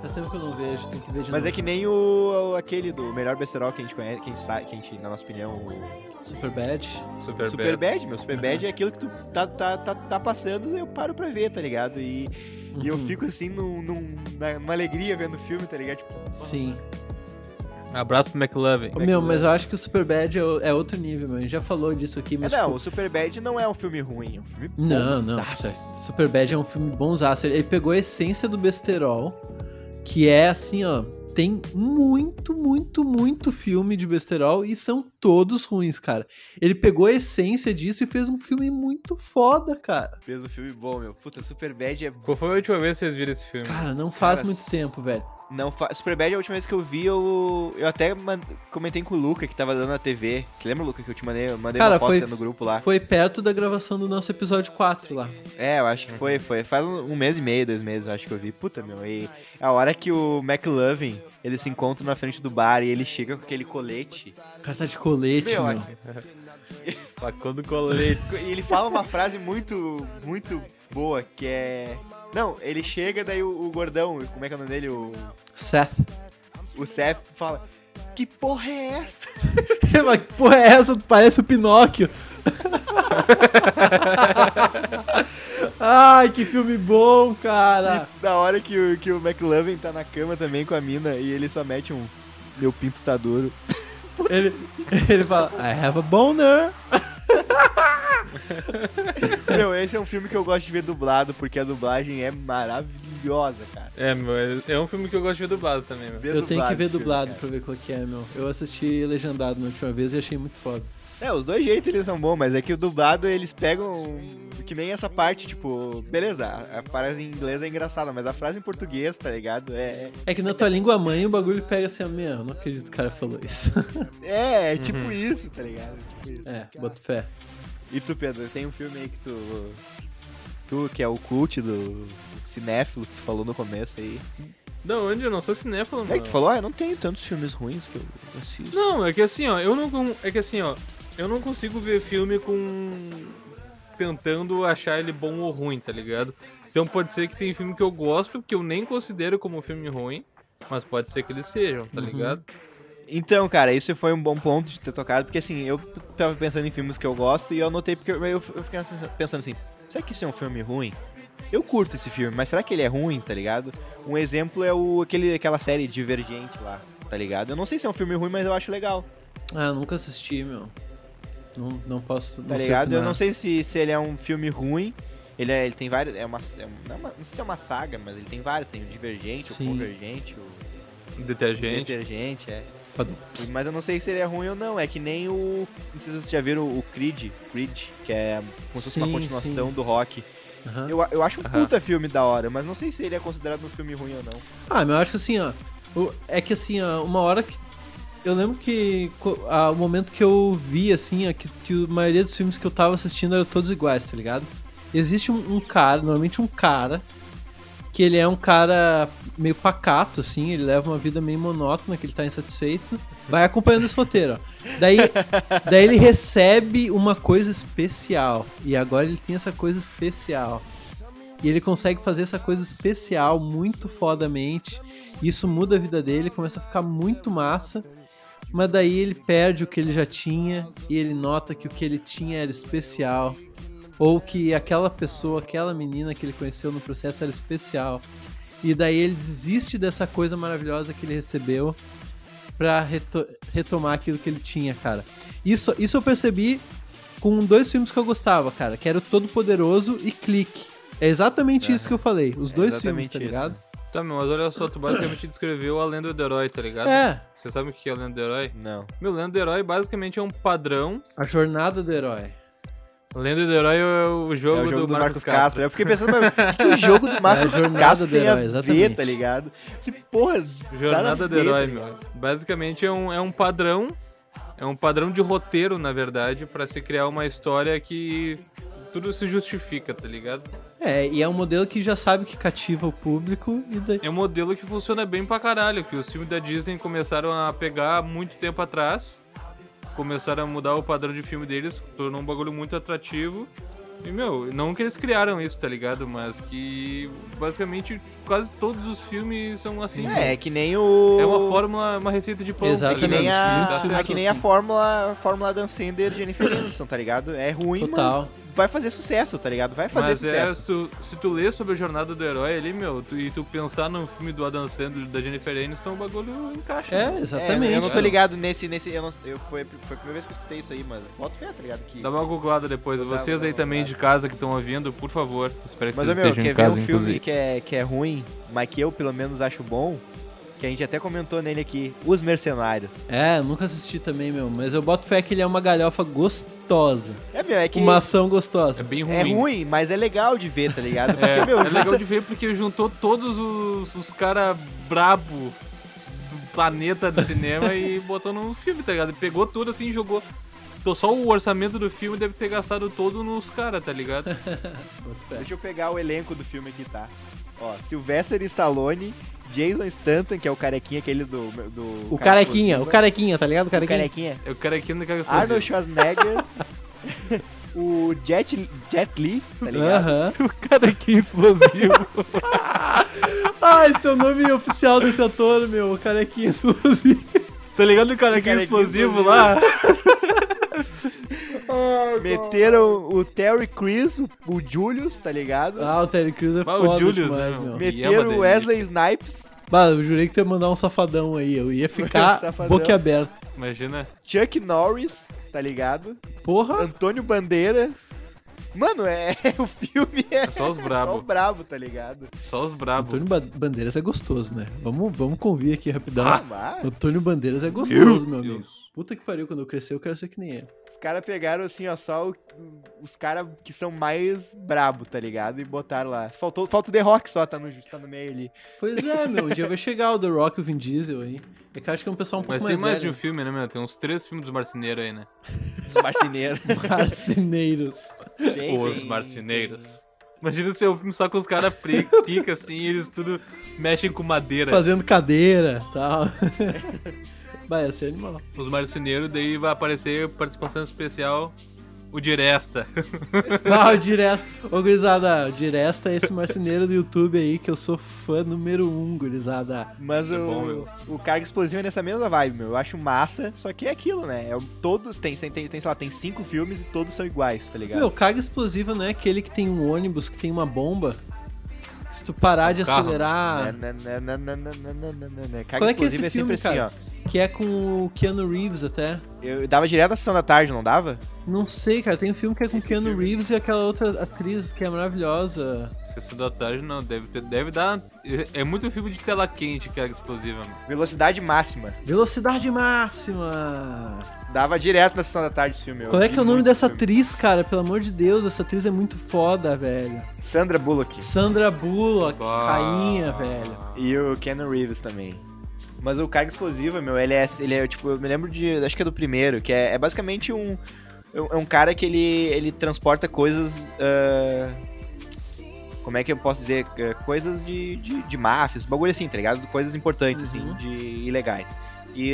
Faz tempo que eu não vejo, tem que ver de Mas novo. é que nem o, o- aquele do melhor besterol que a gente conhece, que a gente que a gente, na nossa opinião, o Super Bad. Super, Super bad. Meu. Super Bad é aquilo que tu tá, tá, tá, tá passando eu paro pra ver, tá ligado? E, e eu Uhum. fico assim num, num, numa alegria vendo o filme, tá ligado? Tipo, Sim. Abraço pro McLovin. Meu, mas eu acho que o Super Bad é, é outro nível, meu. A gente já falou disso aqui, é, mas. não, tipo, o Super Bad não é um filme ruim, é um filme bom. Não, não. Super Bad é um filme bonzaço. Ele pegou a essência do besterol, que é assim, ó. Tem muito, muito, muito filme de besterol e são todos ruins, cara. Ele pegou a essência disso e fez um filme muito foda, cara. Fez um filme bom, meu. Puta, Super Bad é. Qual foi a última vez que vocês viram esse filme? Cara, não faz Cara, muito tempo, velho. Não fa... Super Bad é a última vez que eu vi, eu, eu até man- comentei com o Luca que tava dando na TV. Você lembra, Luca, que eu te mandei, eu mandei Cara, uma foto foi- no grupo lá? Foi perto da gravação do nosso episódio 4 lá. É, eu acho que foi, foi. Faz um, um mês e meio, dois meses, eu acho que eu vi. Puta, meu. E a hora que o McLovin, eles se encontram na frente do bar e ele chega com aquele colete. O cara tá de colete, Meu, meu. Sacou do colete. E ele fala uma frase muito, muito boa, que é... Não, ele chega, daí o, o gordão, como é que é o nome dele? O, Seth. o Seth fala... Que porra é essa? Mas que porra é essa? Tu parece o Pinóquio. Ai, que filme bom, cara. E da hora que o, que o McLovin tá na cama também com a mina e ele só mete um... Meu pinto tá duro. Ele, ele fala, I have a boner. Meu, esse é um filme que eu gosto de ver dublado, porque a dublagem é maravilhosa, cara. É, meu, é- é um filme que eu gosto de ver dublado também, meu. Ver Eu tenho que dublado ver filme, dublado cara. pra ver qual que é, meu. Eu assisti legendado na última vez e achei muito foda. É, os dois jeitos eles são bons, mas é que o dublado eles pegam que nem essa parte, tipo, beleza, a frase em inglês é engraçada, mas a frase em português, tá ligado? É, É que na tua língua mãe o bagulho pega assim, ó, meu, não acredito que o cara falou isso. é, é tipo isso, tá ligado? Tipo isso. é, boto fé. E tu, Pedro, tem um filme aí que tu. Tu, que é o cult do cinéfilo que tu falou no começo aí. Não, onde eu não sou cinéfilo, É mano. que tu falou, ah, eu não tenho tantos filmes ruins que eu assisto. Não, é que assim, ó, eu não. É que assim, ó, eu não consigo ver filme com. tentando achar ele bom ou ruim, tá ligado? Então pode ser que tem filme que eu gosto, que eu nem considero como filme ruim, mas pode ser que eles sejam, tá Uhum. ligado? Então, cara, isso foi um bom ponto de ter tocado, porque assim, eu tava pensando em filmes que eu gosto e eu anotei porque eu, eu, eu fiquei pensando assim, será que isso é um filme ruim? Eu curto esse filme, mas será que ele é ruim, tá ligado? Um exemplo é o, aquele, aquela série Divergente lá, tá ligado? Eu não sei se é um filme ruim, mas eu acho legal, Ah, eu nunca assisti, meu. Não, não posso. tá não sei ligado? Eu não sei se, se ele é um filme ruim, ele, é, ele tem vários, é uma, é uma- não sei se é uma saga, mas ele tem vários, tem o Divergente, Sim. o Convergente, o Detergente. Detergente, é. Mas eu não sei se ele é ruim ou não. É que nem o. Não sei se vocês já viram o Creed, Creed que é como se fosse uma continuação sim. do rock. Aham. Eu, eu acho um Aham. puta filme da hora, mas não sei se ele é considerado um filme ruim ou não. Ah, mas eu acho que assim, ó. É que assim, ó, uma hora que. Eu lembro que ah, o momento que eu vi, assim, ó, que, que a maioria dos filmes que eu tava assistindo eram todos iguais, tá ligado? Existe um, um cara, normalmente um cara, que ele é um cara meio pacato, assim, ele leva uma vida meio monótona, que ele tá insatisfeito. Vai acompanhando esse roteiro, ó. Daí, daí ele recebe uma coisa especial. E agora ele tem essa coisa especial. E ele consegue fazer essa coisa especial muito fodamente. Isso muda a vida dele, começa a ficar muito massa. Mas daí ele perde o que ele já tinha e ele nota que o que ele tinha era especial. Ou que aquela pessoa, aquela menina que ele conheceu no processo era especial. E daí ele desiste dessa coisa maravilhosa que ele recebeu pra reto- retomar aquilo que ele tinha, cara. Isso, isso eu percebi com dois filmes que eu gostava, cara, que era o Todo Poderoso e Clique. É exatamente isso que eu falei. Os É dois filmes, tá isso. Tá, meu, mas olha só, tu basicamente descreveu a lenda do herói, tá ligado? É, Você sabe o que é a lenda do herói? Não. Meu, lenda do herói basicamente é um padrão. a jornada do herói. Lenda do herói é o jogo, é o jogo do, Marcos, Castro. Eu fiquei pensando, mas o que, que o jogo do Marcos É a jornada Castro do tem a herói, ver, exatamente. tá ligado? Esse, porra, Jornada do ver, herói, tá meu. Basicamente é um, é um padrão. É um padrão de roteiro, na verdade, pra se criar uma história que tudo se justifica, tá ligado? É, e é um modelo que já sabe que cativa o público e daí... É um modelo que funciona bem pra caralho, que os filmes da Disney começaram a pegar há muito tempo atrás. Começaram a mudar o padrão de filme deles, tornou um bagulho muito atrativo. E, meu, não que eles criaram isso, tá ligado? Mas que basicamente quase todos os filmes são assim. É, é que nem o... É uma fórmula, uma receita de pão. É Exatamente. que nem a, é que nem a assim. fórmula, fórmula Dan Sandler Jennifer Aniston, tá ligado? É ruim, Total. mas vai fazer sucesso, tá ligado? Vai fazer Mas é, sucesso. se tu, se tu lê sobre a jornada do herói ali, meu, tu- e tu pensar no filme do Adam Sandler da Jennifer Aniston, o bagulho encaixa. É, né? exatamente. É, eu não tô cara. ligado nesse, nesse, eu não, eu foi, foi a primeira vez que eu escutei isso aí, mas boto fé, tá ligado? Que, Dá uma googlada depois. Vocês aí também de casa que estão ouvindo, por favor. Espero que mas, vocês meu, estejam quer em ver casa, um inclusive. filme que é, que é ruim, mas que eu pelo menos acho bom, que a gente até comentou nele aqui, Os Mercenários. É, nunca assisti também, meu, mas eu boto fé que ele é uma galhofa gostosa. É, meu, é que Uma ação gostosa. É bem ruim. é ruim, mas é legal de ver, tá ligado? Porque, É, meu, é legal de ver porque juntou todos os, os caras brabo do planeta do cinema e botou num filme, tá ligado? Pegou tudo assim e jogou. Então só o orçamento do filme deve ter gastado todo nos caras, tá ligado? Deixa eu pegar o elenco do filme aqui, tá? Ó, Sylvester Stallone, Jason Stanton, que é o carequinha aquele do... do O Cara carequinha, o carequinha, tá ligado? O O carequinha. carequinha. É o cara aqui não quer Arnold Schwarzenegger, o Jet, Jet Li, tá ligado? Aham. O cara aqui explosivo. Ah, esse é o nome oficial desse ator, meu. O carequinha explosivo. tá ligado o cara aqui Cara aqui explosivo explosivo. lá? Meteram o Terry Crews, o, o Julius, tá ligado? Ah, o Terry Crews é o foda Julius, demais, né, meu. meu? É Meteram o. Wesley Snipes, Bah, eu jurei que tu ia mandar um safadão aí. Eu ia ficar boquiaberto. Imagina. Chuck Norris, tá ligado? Porra. Antônio Bandeiras. Mano, é o filme é, só os só brabo. o brabo, tá ligado? Só os brabos. Antônio Ba- Bandeiras é gostoso, né? Vamos, vamos convir aqui rapidão. Ah, Antônio Bandeiras é gostoso, meu Deus. amigo. Puta que pariu, quando eu crescer eu quero ser que nem ele. os caras pegaram assim, ó, só o- os caras que são mais brabo, tá ligado? E botaram lá. Faltou, falta o The Rock só, tá no, tá no meio ali. Pois é, meu, um dia vai chegar o The Rock e o Vin Diesel aí. É que eu acho que é um pessoal um pouco Mas tem mais mais de um filme, né, meu? Tem uns três filmes dos marceneiros aí, né? Os marceneiros. Marceneiros. Tem, Os marceneiros. Imagina se é um filme só com os caras pica assim e eles tudo mexem com madeira. Fazendo cadeira e tal. Vai, ia ser animal. Os marceneiros, daí vai aparecer participação especial o Diresta. Ah, o Diresta. Ô, gurizada, o Diresta é esse marceneiro do YouTube aí que eu sou fã número um, gurizada. Mas É o, bom, meu. o carga explosivo é nessa mesma vibe, meu. Eu acho massa, só que é aquilo, né? É, o- todos tem, tem, tem, sei lá, tem cinco filmes e todos são iguais, tá ligado? Meu, carga explosiva não é aquele que tem um ônibus que tem uma bomba. Se tu parar de acelerar. Qual é que é esse filme, é cara? Ó. Que é com o Keanu Reeves até. Eu dava direto na sessão da tarde, não dava? Não sei, cara. Tem um filme que é com Esse Keanu filme. Reeves e aquela outra atriz que é maravilhosa. Sessão da tarde não, deve, ter, deve dar. é- muito filme de tela quente, carga explosiva. mano. Velocidade máxima. Velocidade máxima. Dava direto na sessão da tarde esse filme. Qual é que é o nome dessa filme. atriz, cara? Pelo amor de Deus, essa atriz é muito foda, velho. Sandra Bullock. Sandra Bullock, rainha, velho. E o Keanu Reeves também. Mas o carga explosiva, meu, ele é, ele é tipo, eu me lembro de, acho que é do primeiro, que é, é basicamente um, é um cara que ele, ele transporta coisas, ah, como é que eu posso dizer, Ah, coisas de, de, de máfias, bagulho assim, tá ligado? Coisas importantes, Uhum. assim, de ilegais. E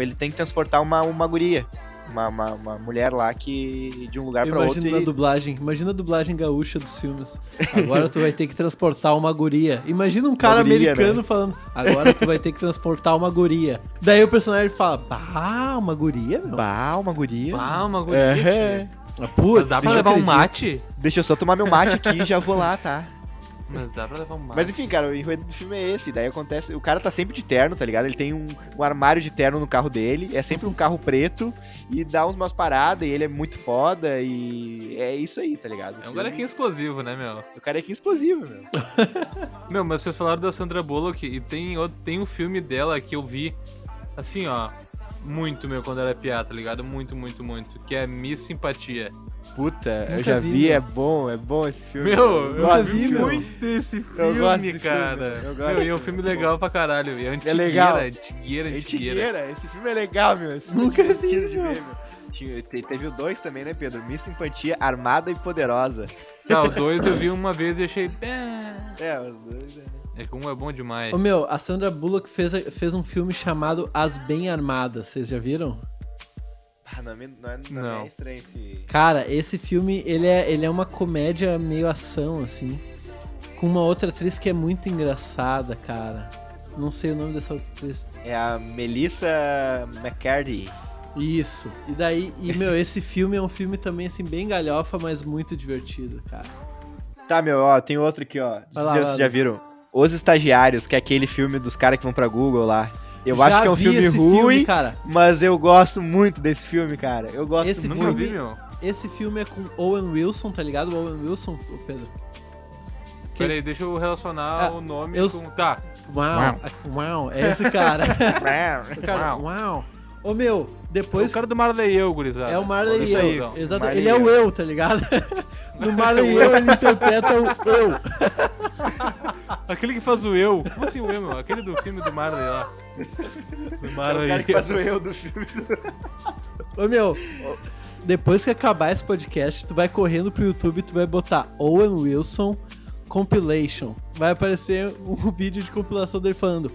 ele tem que transportar uma, uma guria. Uma, uma, uma mulher lá que. de um lugar pra outro. Imagina na e- dublagem, imagina a dublagem gaúcha dos filmes. Agora tu vai ter que transportar uma guria. Imagina um cara guria, americano né? falando, agora tu vai ter que transportar uma guria. Daí o personagem fala, bah, uma guria, meu. Bah, uma guria. Ah, uma guria. É. Ah, Putz, dá pra levar um mate? Deixa eu só tomar meu mate aqui e já vou lá, tá? Mas dá pra levar um. Mas enfim, cara, o enredo do filme é esse. Daí acontece. O cara tá sempre de terno, tá ligado? Ele tem um, um armário de terno no carro dele. É sempre um carro preto. E dá umas paradas. E ele é muito foda. E é isso aí, tá ligado? O É um filme- explosivo, né, meu? O cara é que explosivo, meu. Meu, mas vocês falaram da Sandra Bullock e tem, tem um filme dela que eu vi, assim, ó, muito, meu, quando era piada, tá ligado? Muito, muito, muito. Que é Miss Simpatia. Puta, eu Nunca já vi, vi, meu. é bom, é bom esse filme. Meu, eu nunca vi vi, meu. muito esse filme, gosto desse filme, cara. eu gosto meu, e é um filme filme. legal pra caralho. É antigueira, legal. antigueira, antigueira. Esse filme é legal, meu. Nunca é vi, de meu. ver, meu. Teve o dois também, né, Pedro? Miss Simpatia, Armada e Poderosa. Tá, o dois eu vi uma vez e achei... "É". É, os dois, né? É que um é bom demais. Ô meu, a Sandra Bullock fez, fez um filme chamado As Bem Armadas, vocês já viram? Ah, não, é, não, é, não, Não. é estranho esse... Cara, esse filme, ele é, ele é uma comédia meio ação, assim. Com uma outra atriz que é muito engraçada, cara. Não sei o nome dessa outra atriz. É a Melissa McCarthy. Isso. E daí, e meu, esse filme é um filme também, assim, bem galhofa, mas muito divertido, cara. Tá, meu, ó, tem outro aqui, ó. Vai lá, Vocês vai já lá. viram? Os Estagiários, que é aquele filme dos caras que vão pra Google lá. Eu Já acho que é um vi filme esse ruim, cara. mas eu gosto muito desse filme, cara. Eu gosto Esse muito. Filme- vi, meu. Esse filme é com Owen Wilson, tá ligado? O Owen Wilson, Pedro. Que- Peraí, deixa eu relacionar Ah, o nome eu- com... Tá, Uau, uau, é esse cara. o cara, Uau. Ô meu, depois o cara do Marley e eu, gurizada. É o Marley Isso e aí, eu. Exato. Marley Ele é o eu. eu, tá ligado? No Marley e eu ele interpreta o eu. Aquele que faz o eu. Como assim o eu, meu? Aquele do filme do Marley lá. Do É o cara que faz o eu do filme. Ô meu, depois que acabar esse podcast, tu vai correndo pro YouTube e tu vai botar Owen Wilson Compilation. Vai aparecer um vídeo de compilação dele falando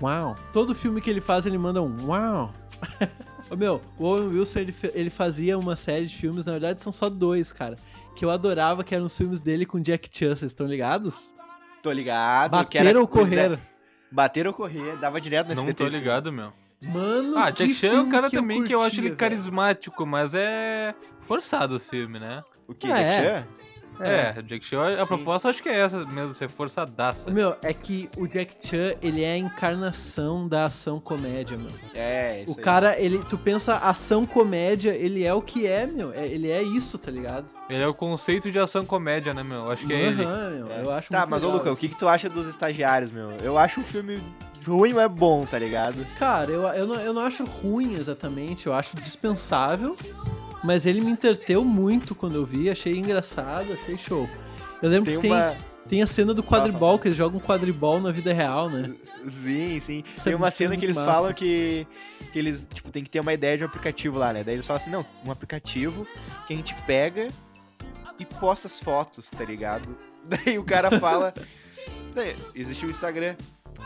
Uau. Todo filme que ele faz, ele manda um Uau. Ô meu, o Owen Wilson ele, ele fazia uma série de filmes, na verdade são só dois, cara. Que eu adorava, que eram os filmes dele com Jack Chan, vocês estão ligados? Tô ligado. que Bater era ou correr? Bater ou correr, dava direto nesse Não tô ligado, meu. Mano, Ah, que Jack Chan é um cara que eu também que eu acho curtia, ele velho. carismático, mas é forçado o filme, né? O que, Ah, Jack é. Chan? É, Jack Chan, a Sim. proposta acho que é essa mesmo, ser forçadaça. Meu, é que o Jack Chan, ele é a encarnação da ação comédia, meu. É, isso O aí. cara, ele, tu pensa ação comédia, ele é o que é, meu. É- ele é isso, tá ligado? Ele é o conceito de ação comédia, né, meu? Acho que é ele. Aham, meu, É. eu acho Tá, muito mas ô legal Luca, o isso. que, que tu acha dos estagiários, meu? Eu acho um filme ruim, mas é bom, tá ligado? Cara, eu, eu, não, eu não acho ruim exatamente, eu acho dispensável, mas ele me entreteu muito quando eu vi, achei engraçado, achei show. Eu lembro Tem que tem, uma. tem a cena do quadribol, que eles jogam quadribol na vida real, né? Sim, sim. Isso Tem é- uma é cena que eles massa. falam que, que eles, tipo, tem que ter uma ideia de um aplicativo lá, né? Daí eles falam assim, não, um aplicativo que a gente pega e posta as fotos, tá ligado? Daí o cara fala, "Daí, existe o Instagram.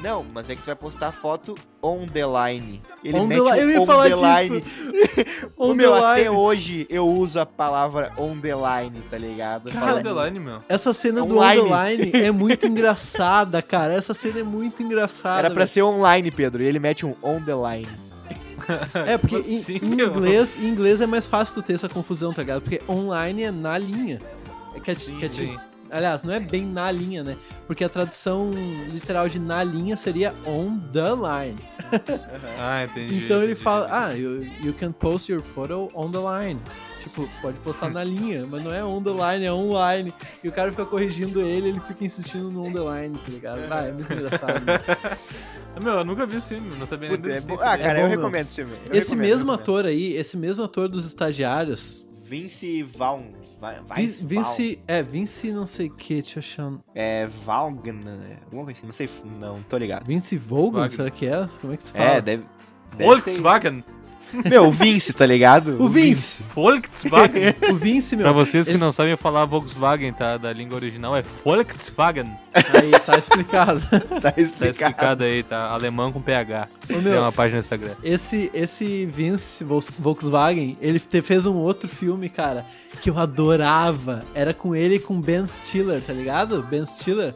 Não, mas é que tu vai postar foto on the line. Ele On the mete li- o eu ia on falar the line. On meu, the até line. hoje eu uso a palavra on the line, tá ligado? Cara, Fala o line, meu. Essa cena do Online. online é muito engraçada, cara. Essa cena é muito engraçada. Era pra velho. ser online, Pedro, e ele mete um on the line. É, porque assim, em inglês, em inglês é mais fácil tu ter essa confusão, tá ligado? Porque online é na linha. É que é, Sim, que é Sim. Aliás, não é bem na linha, né? Porque a tradução literal de na linha seria on the line. Ah, entendi. então ele entendi, fala, entendi. ah, you, you can post your photo on the line. Tipo, pode postar na linha, mas não é on the line, é online. E o cara fica corrigindo ele, ele fica insistindo no on the line, tá ligado? Ah, é muito engraçado. né? Meu, eu nunca vi esse filme, não sabia nem Puta, é Ah, cara, É eu bom, meu. recomendo esse filme. eu esse recomendo, mesmo eu recomendo. ator aí, esse mesmo ator dos estagiários, Vince Vaughn. Va- Vin- Vice Vaughn. Vince, é, Vince não sei o que, eu achar. É Vaughn, alguma coisa assim, não sei, não tô ligado. Vince Vaughn, será que é? Como é que se fala? É, deve. deve ser- Volkswagen. Meu, o Vince, tá ligado? O Vince! Volkswagen. O Vince, meu. pra vocês que ele- não sabem falar Volkswagen, tá? Da língua original é Volkswagen. Aí, tá explicado. Tá Tá explicado. explicado aí, tá? Alemão com PH. Ô, Tem meu, uma página no Instagram. esse, esse Vince Volks- Volkswagen, ele te- fez um outro filme, cara, que eu adorava. Era com ele e com Ben Stiller, tá ligado? Ben Stiller.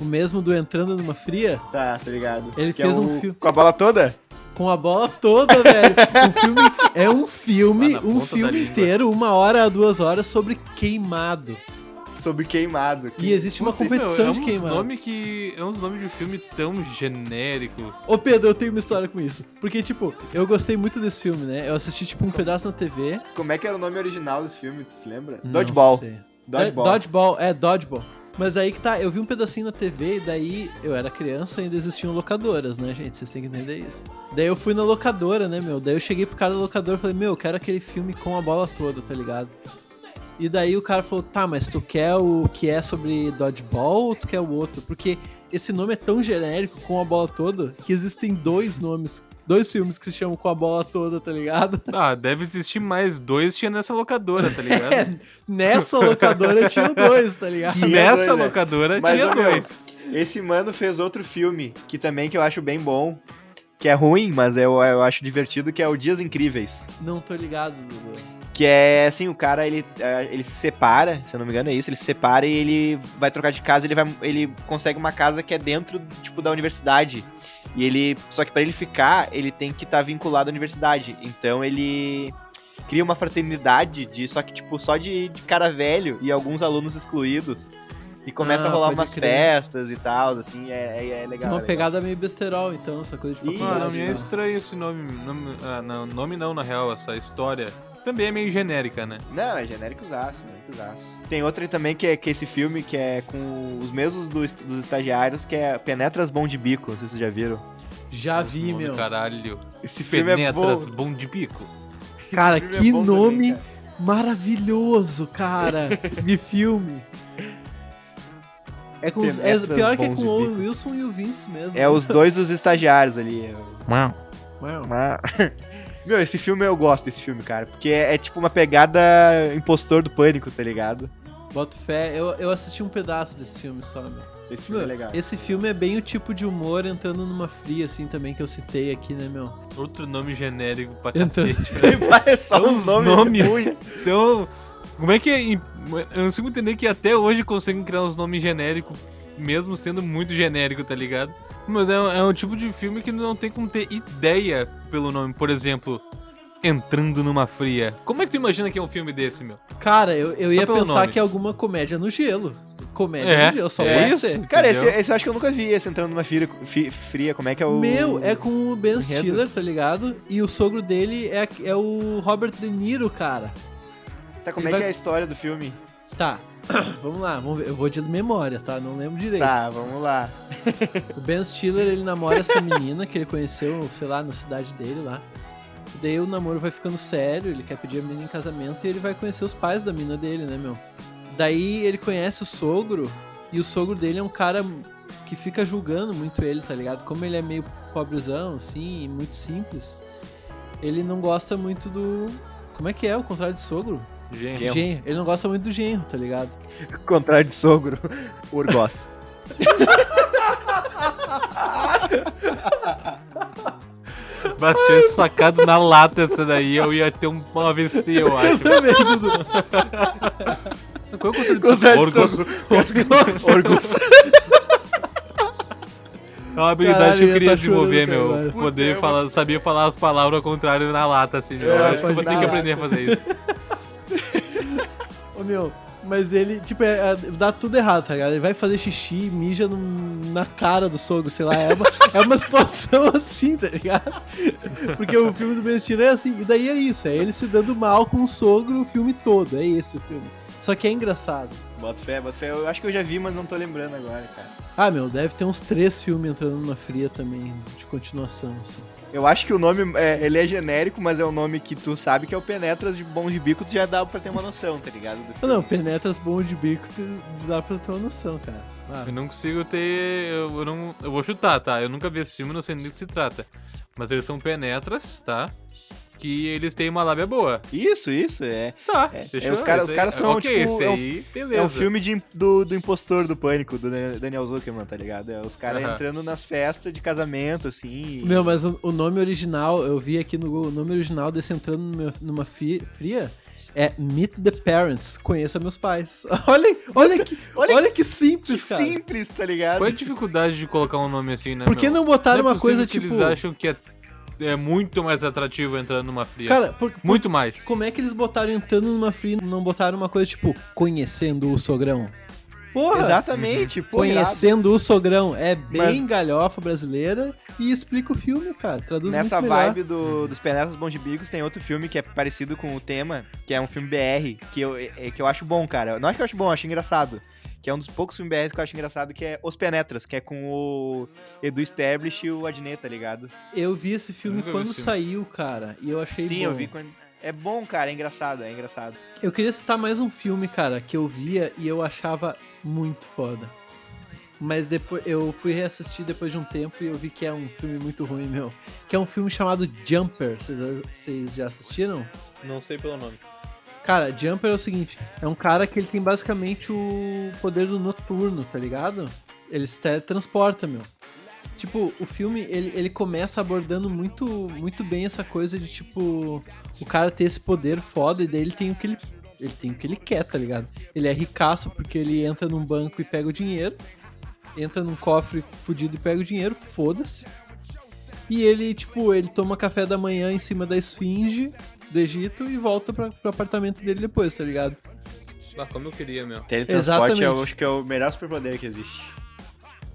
O mesmo do Entrando numa Fria. Tá, tá ligado. Ele Que fez é um o- filme. Com a bola toda? Com a bola toda, velho. Um filme, é um filme, na um filme inteiro, uma hora a duas horas, sobre queimado. Sobre queimado. E existe uma Puta, competição é de queimado. nome que é uns nomes de filme tão genérico. Ô Pedro, eu tenho uma história com isso. Porque, tipo, eu gostei muito desse filme, né? Eu assisti, tipo, um pedaço na TV. Como é que era o nome original desse filme, tu se lembra? Não Dodgeball. sei. Dodgeball. Do- Dodgeball, é, Dodgeball. Mas daí que tá, eu vi um pedacinho na TV e daí eu era criança e ainda existiam locadoras, né, gente? Vocês têm que entender isso. Daí eu fui na locadora, né, meu? Daí eu cheguei pro cara da locadora e falei, meu, eu quero aquele filme com a bola toda, tá ligado? E daí o cara falou, tá, mas tu quer o que é sobre Dodgeball ou tu quer o outro? Porque esse nome é tão genérico com a bola toda que existem dois nomes, dois filmes que se chamam com a bola toda, tá ligado? Ah, deve existir mais dois, tinha nessa locadora, tá ligado? É, nessa locadora tinha dois, tá ligado? Nessa dois, né? locadora Mas, tinha meu, dois. Esse mano fez outro filme, que também que eu acho bem bom. Que é ruim, mas eu, eu acho divertido, que é o Dias Incríveis. Não tô ligado, Dudu. Que é assim, o cara ele, é, ele se separa, se eu não me engano é isso, ele se separa e ele vai trocar de casa, ele vai ele consegue uma casa que é dentro tipo da universidade. E ele, só que pra ele ficar, ele tem que estar vinculado à universidade. Então ele cria uma fraternidade de só que tipo só de, de cara velho e alguns alunos excluídos. E começa Ah, a rolar umas crer. festas e tal, assim, é, é, é legal. Uma é legal. pegada meio besterol, então, essa coisa de faculdade. me é né? estranho esse nome. Nome, ah, não, nome não, na real, essa história. Também é meio genérica, né? Não, é genérico usaço, genérico usaço. Tem outra também que é, que é esse filme que é com os mesmos do est- dos estagiários, que é Penetras Bom de Bico, não sei se vocês já viram. Já vi, nome, meu. Caralho. Esse filme é Penetras, bom. bom de bico. Cara, é que bom nome também, cara. maravilhoso, cara, de filme. É com os, é, pior que é com o. Wilson e o Vince mesmo. É os dois dos estagiários ali. é o- Uau. Mas- Meu, esse filme eu gosto desse filme, cara. Porque é, é tipo uma pegada impostor do pânico, tá ligado? Boto fé. Eu, eu assisti um pedaço desse filme só, meu. Esse filme Meu, é legal. Esse filme é bem o tipo de humor entrando numa fria, assim, também, que eu citei aqui, né, meu? Outro nome genérico pra Então- cacete. é só um Os nome nomes. ruim. Então, como é que é? Eu não consigo entender que até hoje conseguem criar uns nomes genéricos, mesmo sendo muito genérico, tá ligado? Mas é, é um tipo de filme que não tem como ter ideia pelo nome. Por exemplo, Entrando numa Fria. Como é que tu imagina que é um filme desse, meu? Cara, eu, eu Só ia pensar nome. que é alguma comédia no gelo. Comédia É, no gelo, só é pode isso. ser. Cara, esse, esse eu acho que eu nunca vi, esse entrando numa fria, fria. Como é que é o. Meu, é com o Ben? Stiller, tá ligado? E o sogro dele é, é o Robert De Niro, cara. Tá, como é Ele que vai- é a história do filme? Tá, vamos lá, vamos ver. Eu vou de memória, tá? Não lembro direito. Tá, vamos lá. O Ben Stiller, ele namora essa menina que ele conheceu, sei lá, na cidade dele lá. Daí o namoro vai ficando sério, ele quer pedir a menina em casamento e ele vai conhecer os pais da mina dele, né, meu? Daí ele conhece o sogro e o sogro dele é um cara que fica julgando muito ele, tá ligado? Como ele é meio pobrezão, assim, e muito simples, ele não gosta muito do. Como é que é o contrário de sogro? Genro. Genro. Ele não gosta muito do genro, tá ligado? Contrário de sogro, Urgos. mas tivesse sacado na lata essa daí, eu ia ter um AVC, eu acho. Também, Dudu. Qual é o controle de sogro? Orgos. Orgos. É uma habilidade Caralho, que eu queria tô desenvolver, chorando, meu. cara. Poder Puta, falar, sabia falar as palavras ao contrário na lata, assim, meu. É, Eu acho que eu vou ter que aprender a fazer isso. Ô meu, mas ele, tipo, é- é- dá tudo errado, tá ligado? Ele vai fazer xixi, mija no- na cara do sogro, sei lá. É uma, é uma situação assim, tá ligado? Porque o filme do Ben Stiller é assim. E daí é isso, é ele se dando mal com o sogro o filme todo. É esse o filme. Só que é engraçado. Bota fé, bota fé. Eu acho que eu já vi, mas não tô lembrando agora, cara. Ah, meu, deve ter uns três filmes entrando numa fria também, de continuação, assim. Eu acho que o nome, é, ele é genérico, mas é o nome que tu sabe que é o Penetras de Bom de Bico, tu já dá pra ter uma noção, tá ligado? do Ah, não, penetras bom de bico, tu- dá pra ter uma noção, cara. Ah, Eu não consigo ter. Eu, eu não. Eu vou chutar, tá? Eu nunca vi esse filme, não sei nem do que se trata. Mas eles são penetras, tá? Que eles têm uma lábia boa. Isso, isso, é. Tá, É, fechou. é, os cara- aí- caras são, ok, tipo, esse é um- aí, beleza. É um filme de, do, do impostor do pânico, do Daniel Zuckerman, tá ligado? É os caras Aham. entrando nas festas de casamento, assim. e- Meu, mas o, o nome original, eu vi aqui no Google, o nome original desse entrando numa, numa fria é Meet the Parents, conheça meus pais. olha, olha, que, olha, Olha que simples, que cara. simples, tá ligado? Qual é a dificuldade de colocar um nome assim, né, Por que meu? não botaram Não é uma coisa que tipo... Eles acham que é, é muito mais atrativo entrando numa fria. Cara, por, por- muito mais. como é que eles botaram entrando numa fria e não botaram uma coisa tipo conhecendo o sogrão? Porra! Exatamente, irado. Conhecendo o sogrão. É bem Mas- galhofa brasileira e explica o filme, cara. Traduz Nessa vibe do, dos Penetras Bons de Bigos, tem outro filme que é parecido com o tema, que é um filme BR, que eu, é- que eu acho bom, cara. Não acho que eu acho bom, eu acho engraçado. Que é um dos poucos filmes BR que eu acho engraçado, que é Os Penetras, que é com o Edu Stablish e o Adnet, tá ligado? Eu vi esse filme quando esse filme. saiu, cara, e eu achei Sim, bom. eu vi quando... É bom, cara, é engraçado, é engraçado. Eu queria citar mais um filme, cara, que eu via e eu achava muito foda. Mas depois eu fui reassistir depois de um tempo e eu vi que é um filme muito ruim, meu. Que é um filme chamado Jumper. Vocês já assistiram? Não sei pelo nome. Cara, Jumper é o seguinte: é um cara que ele tem basicamente o poder do noturno, tá ligado? Ele se teletransporta, meu. Tipo, o filme, ele, ele começa abordando muito, muito bem essa coisa de, tipo, o cara ter esse poder foda e daí ele tem o que ele. Ele tem o que ele quer, tá ligado? Ele é ricaço porque ele entra num banco e pega o dinheiro. Entra num cofre fudido e pega o dinheiro, foda-se. E ele, tipo, ele toma café da manhã em cima da esfinge do Egito e volta pra, pro apartamento dele depois, tá ligado? Ah, como eu queria, meu. Teletransporte Exatamente. eu acho que é o melhor superpoder que existe.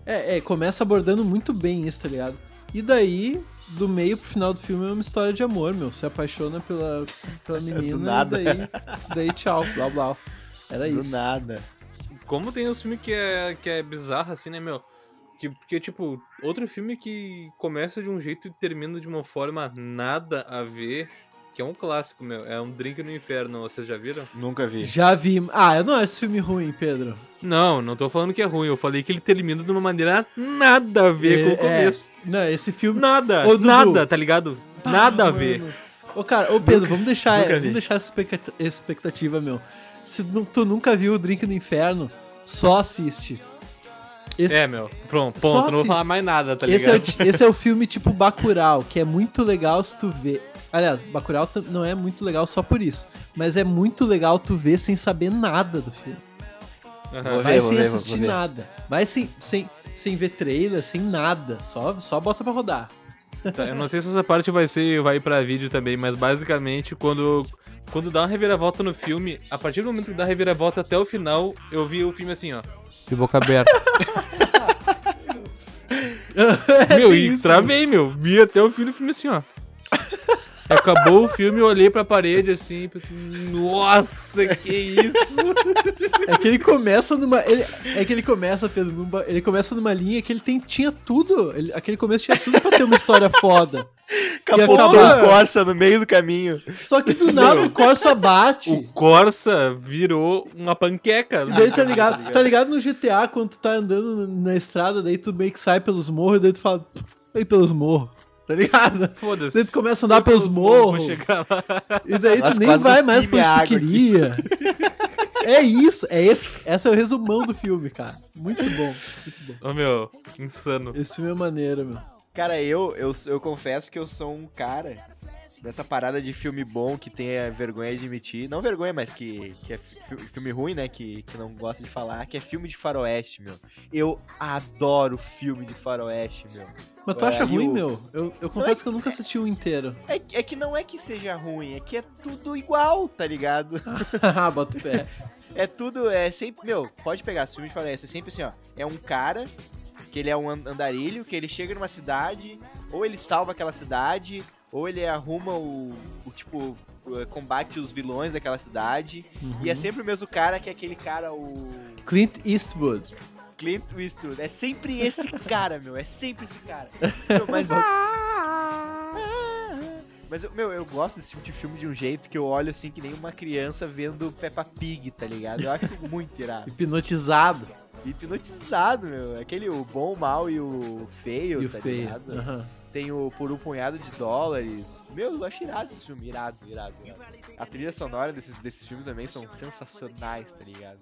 É, é, começa abordando muito bem isso, tá ligado? E daí, do meio pro final do filme é uma história de amor, meu. Se apaixona pela, pela menina nada. e daí, daí tchau, blá blá. Era Do isso. nada. Como tem uns filmes que é, que é bizarro, assim, né, meu? Que, porque, tipo, outro filme que começa de um jeito e termina de uma forma nada a ver, que é um clássico, meu. É um Drink no Inferno, vocês já viram? Nunca vi. Já vi. Ah, eu não acho esse filme ruim, Pedro. Não, não tô falando que é ruim. Eu falei que ele termina de uma maneira nada a ver com o É, começo. Não, esse filme. Nada, Ô, nada, tá ligado? Ah, Nada a ver. mano. Ô, cara, ô Pedro, vamos deixar, Nunca vi. vamos deixar essa expecta- expectativa, meu. Se tu nunca viu o Drink do Inferno, só assiste. Esse, É, meu. Pronto, Só ponto. Não vou falar mais nada, tá esse, é o, ligado? esse é o filme tipo Bacurau, que é muito legal se tu ver. Aliás, Bacurau não é muito legal só por isso, mas é muito legal tu ver sem saber nada do filme. Vou Vai ver, sem ver, assistir nada. Vai sem, sem, sem ver trailer, sem nada. Só, só bota pra rodar. Tá, eu não sei se essa parte vai ser vai pra vídeo também, mas basicamente quando quando dá uma reviravolta no filme, a partir do momento que dá a reviravolta até o final, eu vi o filme assim, ó, de boca aberta. meu, É e isso, travei, meu. Vi até o fim do filme assim, ó. Acabou o filme, eu olhei pra parede assim, e pensei, nossa, que isso? É que ele começa numa. ele- é que ele começa, Pedro, numa, ele começa numa linha que ele tem, tinha tudo. Ele, aquele começo tinha tudo pra ter uma história foda. Acabou o Corsa no meio do caminho. Só que do nada o Corsa bate. O Corsa virou uma panqueca. E daí tá ligado, tá ligado no GTA quando tu tá andando na estrada, daí tu meio que sai pelos morros, daí tu fala, aí pelos morros, tá ligado? Foda-se. Daí tu começa a andar pelos morros, e daí tu nem vai mais pra onde tu queria. É isso, é esse, essa é o resumão do filme, cara. Muito bom, muito bom. Ô meu, insano. Esse filme é maneiro, meu. Cara, eu, eu, eu confesso que eu sou um cara dessa parada de filme bom que tenha vergonha de admitir. Não vergonha, mas que, que é fi- filme ruim, né? Que, que não gosta de falar, que é filme de faroeste, meu. Eu adoro filme de faroeste, meu. Mas tu É, acha e ruim, o- meu? Eu, eu confesso que eu nunca assisti um inteiro. É, é que não é que seja ruim, é que é tudo igual, tá ligado? Ah, Bota o pé. É tudo, é sempre. Meu, pode pegar esse filme de faroeste, é sempre assim, ó. É um cara que ele é um an- andarilho, que ele chega numa cidade, ou ele salva aquela cidade, ou ele arruma o, o tipo. o- combate os vilões daquela cidade. E é Uhum. sempre o mesmo cara que é aquele cara, o. Clint Eastwood. Clint Eastwood. É sempre esse cara, meu. É sempre esse cara. Meu, mas. Mas, eu- meu, eu gosto desse tipo de filme de um jeito que eu olho assim que nem uma criança vendo Peppa Pig, tá ligado? Eu acho muito irado. Hipnotizado. hipnotizado, meu. Aquele, o bom, o mal e o feio, E o tá feio. ligado? Aham. Tem o Por um Punhado de Dólares. Meu, eu acho irado esse filme, irado, irado, irado. A trilha sonora desses, desses filmes também são sensacionais, tá ligado?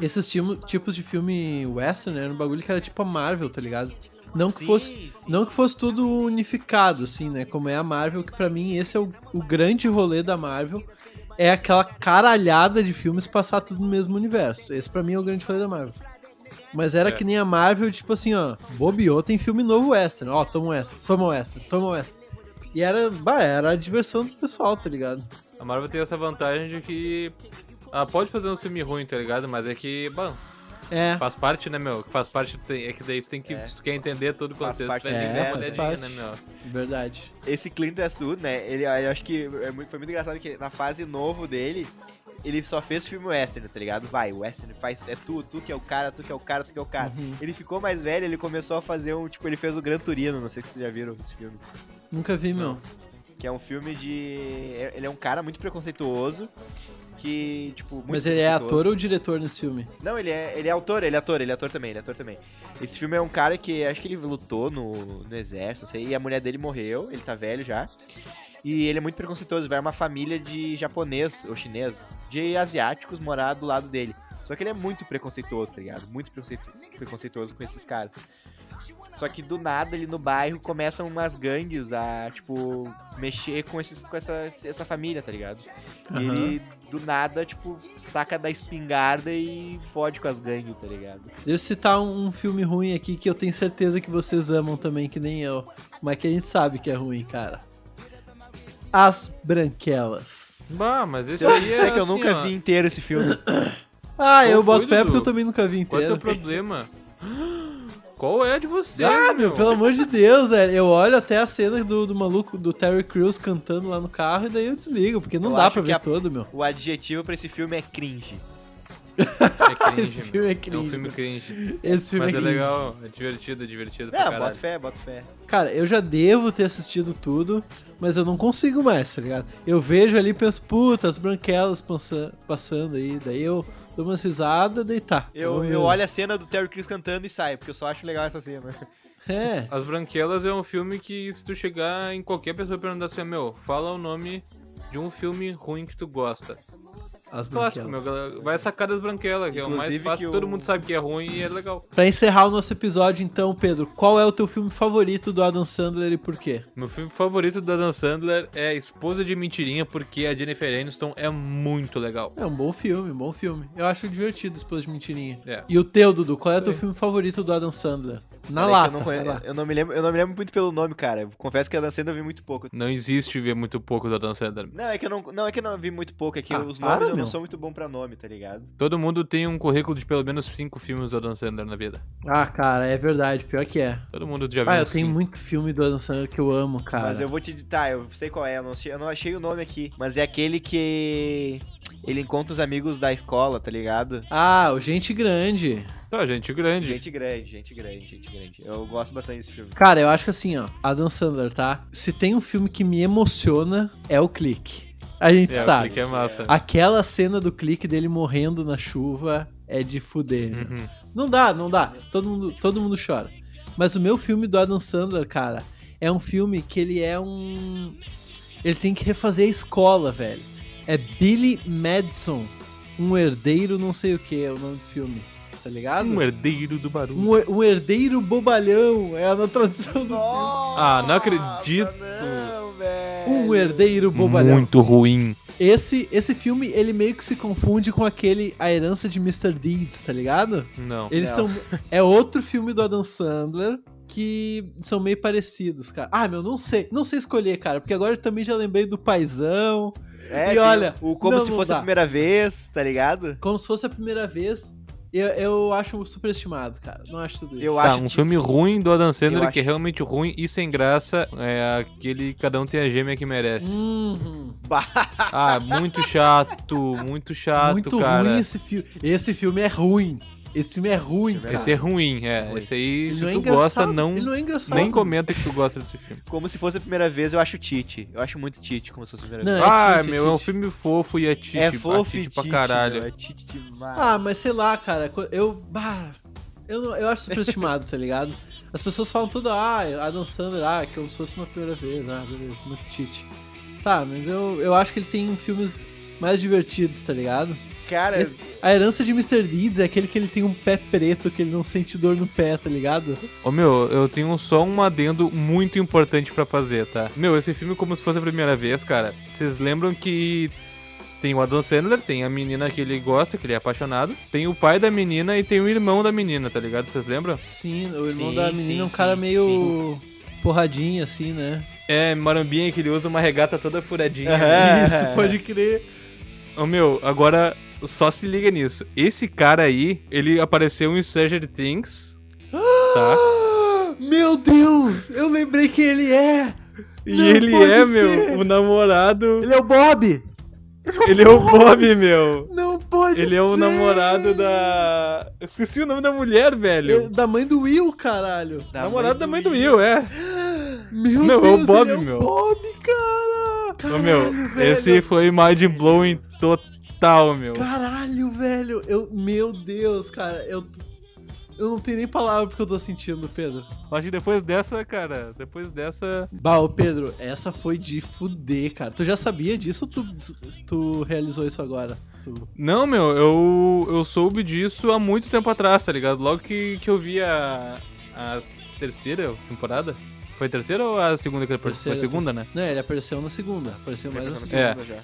Esses tipos de filme western era um bagulho que era tipo a Marvel, tá ligado? Não que fosse. sim. Não que fosse tudo unificado, assim, né? Como é a Marvel, que pra mim esse é o, o grande rolê da Marvel. É aquela caralhada de filmes passar tudo no mesmo universo. Esse pra mim é o grande rolê da Marvel. Mas era É. que nem a Marvel, tipo assim, ó, bobeou, tem filme novo western. Ó, toma um western, toma um western, toma um western. E era, bah, era a diversão do pessoal, tá ligado? A Marvel tem essa vantagem de que. Ela pode fazer um filme ruim, tá ligado? Mas é que, bom, É, faz parte, né, meu? Faz parte, é que daí tu tem que. É. Se tu quer entender todo o Faz contexto, parte tu do ter que dar uma universo, olhadinha, faz né, meu? verdade. Esse Clint Eastwood, né? Ele, eu acho que é muito, foi muito engraçado que na fase novo dele, ele só fez filme western, tá ligado? Vai, o western faz. É tu, tu que é o cara, tu que é o cara, tu que é o cara. Uhum. Ele ficou mais velho, ele começou a fazer um. Tipo, ele fez o Gran Turino, não sei se vocês já viram esse filme. Nunca vi, meu. Que é um filme de. Ele é um cara muito preconceituoso. Que, tipo. Muito Mas ele é ator ou diretor nesse filme? Não, ele é, ele é autor, ele é ator, ele é ator também, ele é ator também. Esse filme é um cara que acho que ele lutou no, no exército, não sei, e a mulher dele morreu, ele tá velho já. E ele é muito preconceituoso, vai uma família de japonês ou chinês, de asiáticos morar do lado dele. Só que ele é muito preconceituoso, tá ligado? Muito preconceitu- preconceituoso com esses caras. Só que do nada ali no bairro começam umas gangues a, tipo, mexer com, esses, com essa, essa família, tá ligado? E ele, do nada, tipo, saca da espingarda e fode com as gangues, tá ligado? Deixa eu citar um, um filme ruim aqui que eu tenho certeza que vocês amam também, que nem eu. Mas que a gente sabe que é ruim, cara. As Branquelas. Bah, mas esse aí é. sei que eu assim, nunca ó, vi inteiro esse filme. Ah, eu Qual boto foi, fé porque eu também nunca vi Qual é o inteiro. teu problema? Qual é a de você? Ah, meu, pelo amor de Deus, velho. Eu olho até a cena do, do maluco, do Terry Crews cantando lá no carro e daí eu desligo, porque não Eu dá pra ver a- todo, meu. O adjetivo pra esse filme é cringe. É cringe, Esse filme é É cringe. um filme cringe. Esse filme Mas é é cringe. legal, é divertido, é divertido pra caralho. bota fé, bota fé. Cara, eu já devo ter assistido tudo, mas eu não consigo mais, tá ligado? Eu vejo ali e penso, puta, as branquelas passa- passando aí, daí eu dou uma risada, daí tá. Eu, Vamos- eu olho a cena do Terry Crews cantando e saio, porque eu só acho legal essa cena. É, As Branquelas é um filme que se tu chegar em qualquer pessoa e perguntar assim, meu, fala o nome de um filme ruim que tu gosta. As Clássico, meu, branquelas. galera. vai sacar das Branquelas, que é o mais Inclusive fácil, que todo o- mundo sabe que é ruim e é legal. Pra encerrar o nosso episódio, então, Pedro, qual é o teu filme favorito do Adam Sandler e por quê? Meu filme favorito do Adam Sandler é Esposa de Mentirinha, porque a Jennifer Aniston é muito legal. É um bom filme, um bom filme. Eu acho divertido Esposa de Mentirinha. É. E o teu, Dudu, qual é o teu Sim. filme favorito do Adam Sandler? Na lata, eu não, eu, não me lembro, eu não me lembro muito pelo nome, cara. Eu confesso que a da cena eu vi muito pouco. Não existe ver muito pouco do Adam Sandler. Não, é que eu não, não, é que eu não vi muito pouco, é que Ah, os para, nomes eu meu. Não sou muito bom pra nome, tá ligado? Todo mundo tem um currículo de pelo menos cinco filmes do Adam Sandler na vida. Ah, cara, é verdade, pior que é. Todo mundo já viu Ah, eu uns tenho cinco. muito filme do Adam Sandler que eu amo, cara. Mas eu vou te tá, eu sei qual é, eu não, achei, eu não achei o nome aqui. Mas é aquele que ele encontra os amigos da escola, tá ligado? Ah, o Gente Grande. Tá, gente grande. Gente grande, gente grande, gente grande. Eu gosto bastante desse filme. Cara, eu acho que assim, ó, Adam Sandler, tá? Se tem um filme que me emociona, é o clique. A gente É, o sabe. clique é massa. Aquela cena do clique dele morrendo na chuva é de fuder. meu. Uhum. Não dá, não dá. Todo mundo, todo mundo chora. Mas o meu filme do Adam Sandler, cara, é um filme que ele é um. Ele tem que refazer a escola, velho. É Billy Madison, um herdeiro não sei o que é o nome do filme. Tá ligado? Um herdeiro do barulho. Um, um herdeiro bobalhão, é a tradução do Ah, não acredito. Um herdeiro bobalhão. Muito ruim. Esse, esse filme, ele meio que se confunde com aquele A Herança de Mr. Deeds, tá ligado? Não. Eles Não. são. É outro filme do Adam Sandler que são meio parecidos, cara. Ah, meu, não sei. Não sei escolher, cara, porque agora eu também já lembrei do Paizão. É, E olha, o como não, se fosse a primeira vez, tá ligado? Como se fosse a primeira vez. Eu, eu acho superestimado, cara. Não acho tudo isso. Eu Tá, acho um que- filme ruim do Adam Sandler Eu que é realmente ruim e sem graça é aquele Cada um tem a gêmea que merece. Uhum. Ah, muito chato, muito chato, Muito cara. ruim esse filme. Esse filme é ruim. Esse filme é ruim, Esse cara. Esse é ruim, é. Ruim. Esse aí, Ele se não é tu engraçado, gosta, não. Ele não é engraçado. Nem comenta que tu gosta desse filme. Como se fosse a primeira vez, eu acho Tite. Eu acho muito Tite, como se fosse a primeira Não, vez. é ah, Tite, é meu, é um filme fofo e é Tite. É fofo e Tite pra Tite, caralho. meu, é Tite demais. Ah, mas sei lá, cara. Eu. Bah, eu, não- eu acho superestimado, tá ligado? As pessoas falam tudo, ah, Adam Sandler, ah, que eu fosse uma primeira vez, ah, beleza, muito Tite. Tá, mas eu, eu acho que ele tem filmes mais divertidos, tá ligado? Cara, Esse- a herança de Mr. Deeds é aquele que ele tem um pé preto, que ele não sente dor no pé, tá ligado? Ô meu, eu tenho só um adendo muito importante pra fazer, tá? Meu, esse filme como se fosse a primeira vez, cara. Vocês lembram que tem o Adam Sandler, tem a menina que ele gosta, que ele é apaixonado, tem o pai da menina e tem o irmão da menina, tá ligado? Vocês lembram? Sim, o irmão Sim, da sim, menina é um sim, cara meio porradinho, assim, né? É, marambinha que ele usa uma regata toda furadinha. Aham. Isso, pode crer. Ô meu, agora só se liga nisso. Esse cara aí, ele apareceu em Stranger Things, tá? Meu Deus! Eu lembrei quem ele é! E Não ele é, ser. meu, o namorado. Ele é o Bob! Ele é o Bob, meu. Não pode Ele é o ser. namorado da. Eu Esqueci o nome da mulher, velho. Ele- Da mãe do Will, caralho. Da namorado da mãe do Will, é. Meu Meu, é o Deus, Bob, ele é meu. o Bob, cara! Caralho, meu, velho. esse foi mind blowing total, meu. Caralho, velho! Eu... Meu Deus, cara, eu... Eu não tenho nem palavra porque eu tô sentindo, Pedro. Acho que depois dessa, cara, depois dessa. Bah, ô Pedro, essa foi de fuder, cara. Tu já sabia disso ou tu, tu realizou isso agora? Tu... Não, meu, eu, eu soube disso há muito tempo atrás, tá ligado? Logo que, que eu vi a, a terceira temporada. Foi a terceira ou a segunda que ele apareceu? Foi a segunda, né? Não, ele apareceu na segunda. Apareceu mais na segunda. É.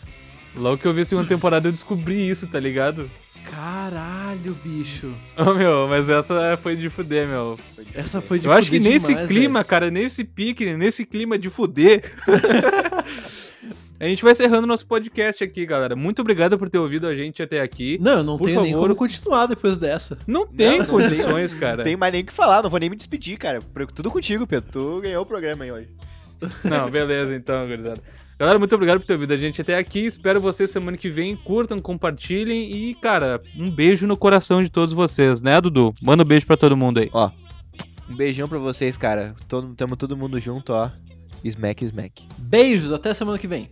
Logo que eu vi a segunda temporada eu descobri isso, tá ligado? Caralho, bicho. Ô, meu, mas essa foi de fuder, meu. Essa foi de eu acho que fuder nesse demais, clima, cara, nesse pique, nesse clima de fuder. a gente vai encerrando nosso podcast aqui, galera. Muito obrigado por ter ouvido a gente até aqui. Não, eu não Por tenho nem como continuar depois dessa. Não tem Não, não condições, cara. Não tem mais nem o que falar, não vou nem me despedir, cara. Tudo contigo, Pedro. Tu ganhou o programa aí hoje. Não, beleza então, gurizada. Galera, muito obrigado por ter ouvido a gente até aqui. Espero vocês semana que vem. Curtam, compartilhem e, cara, um beijo no coração de todos vocês, né, Dudu? Manda um beijo pra todo mundo aí. Ó, um beijão pra vocês, cara. Todo, tamo todo mundo junto, ó. Smack, smack. Beijos, até semana que vem.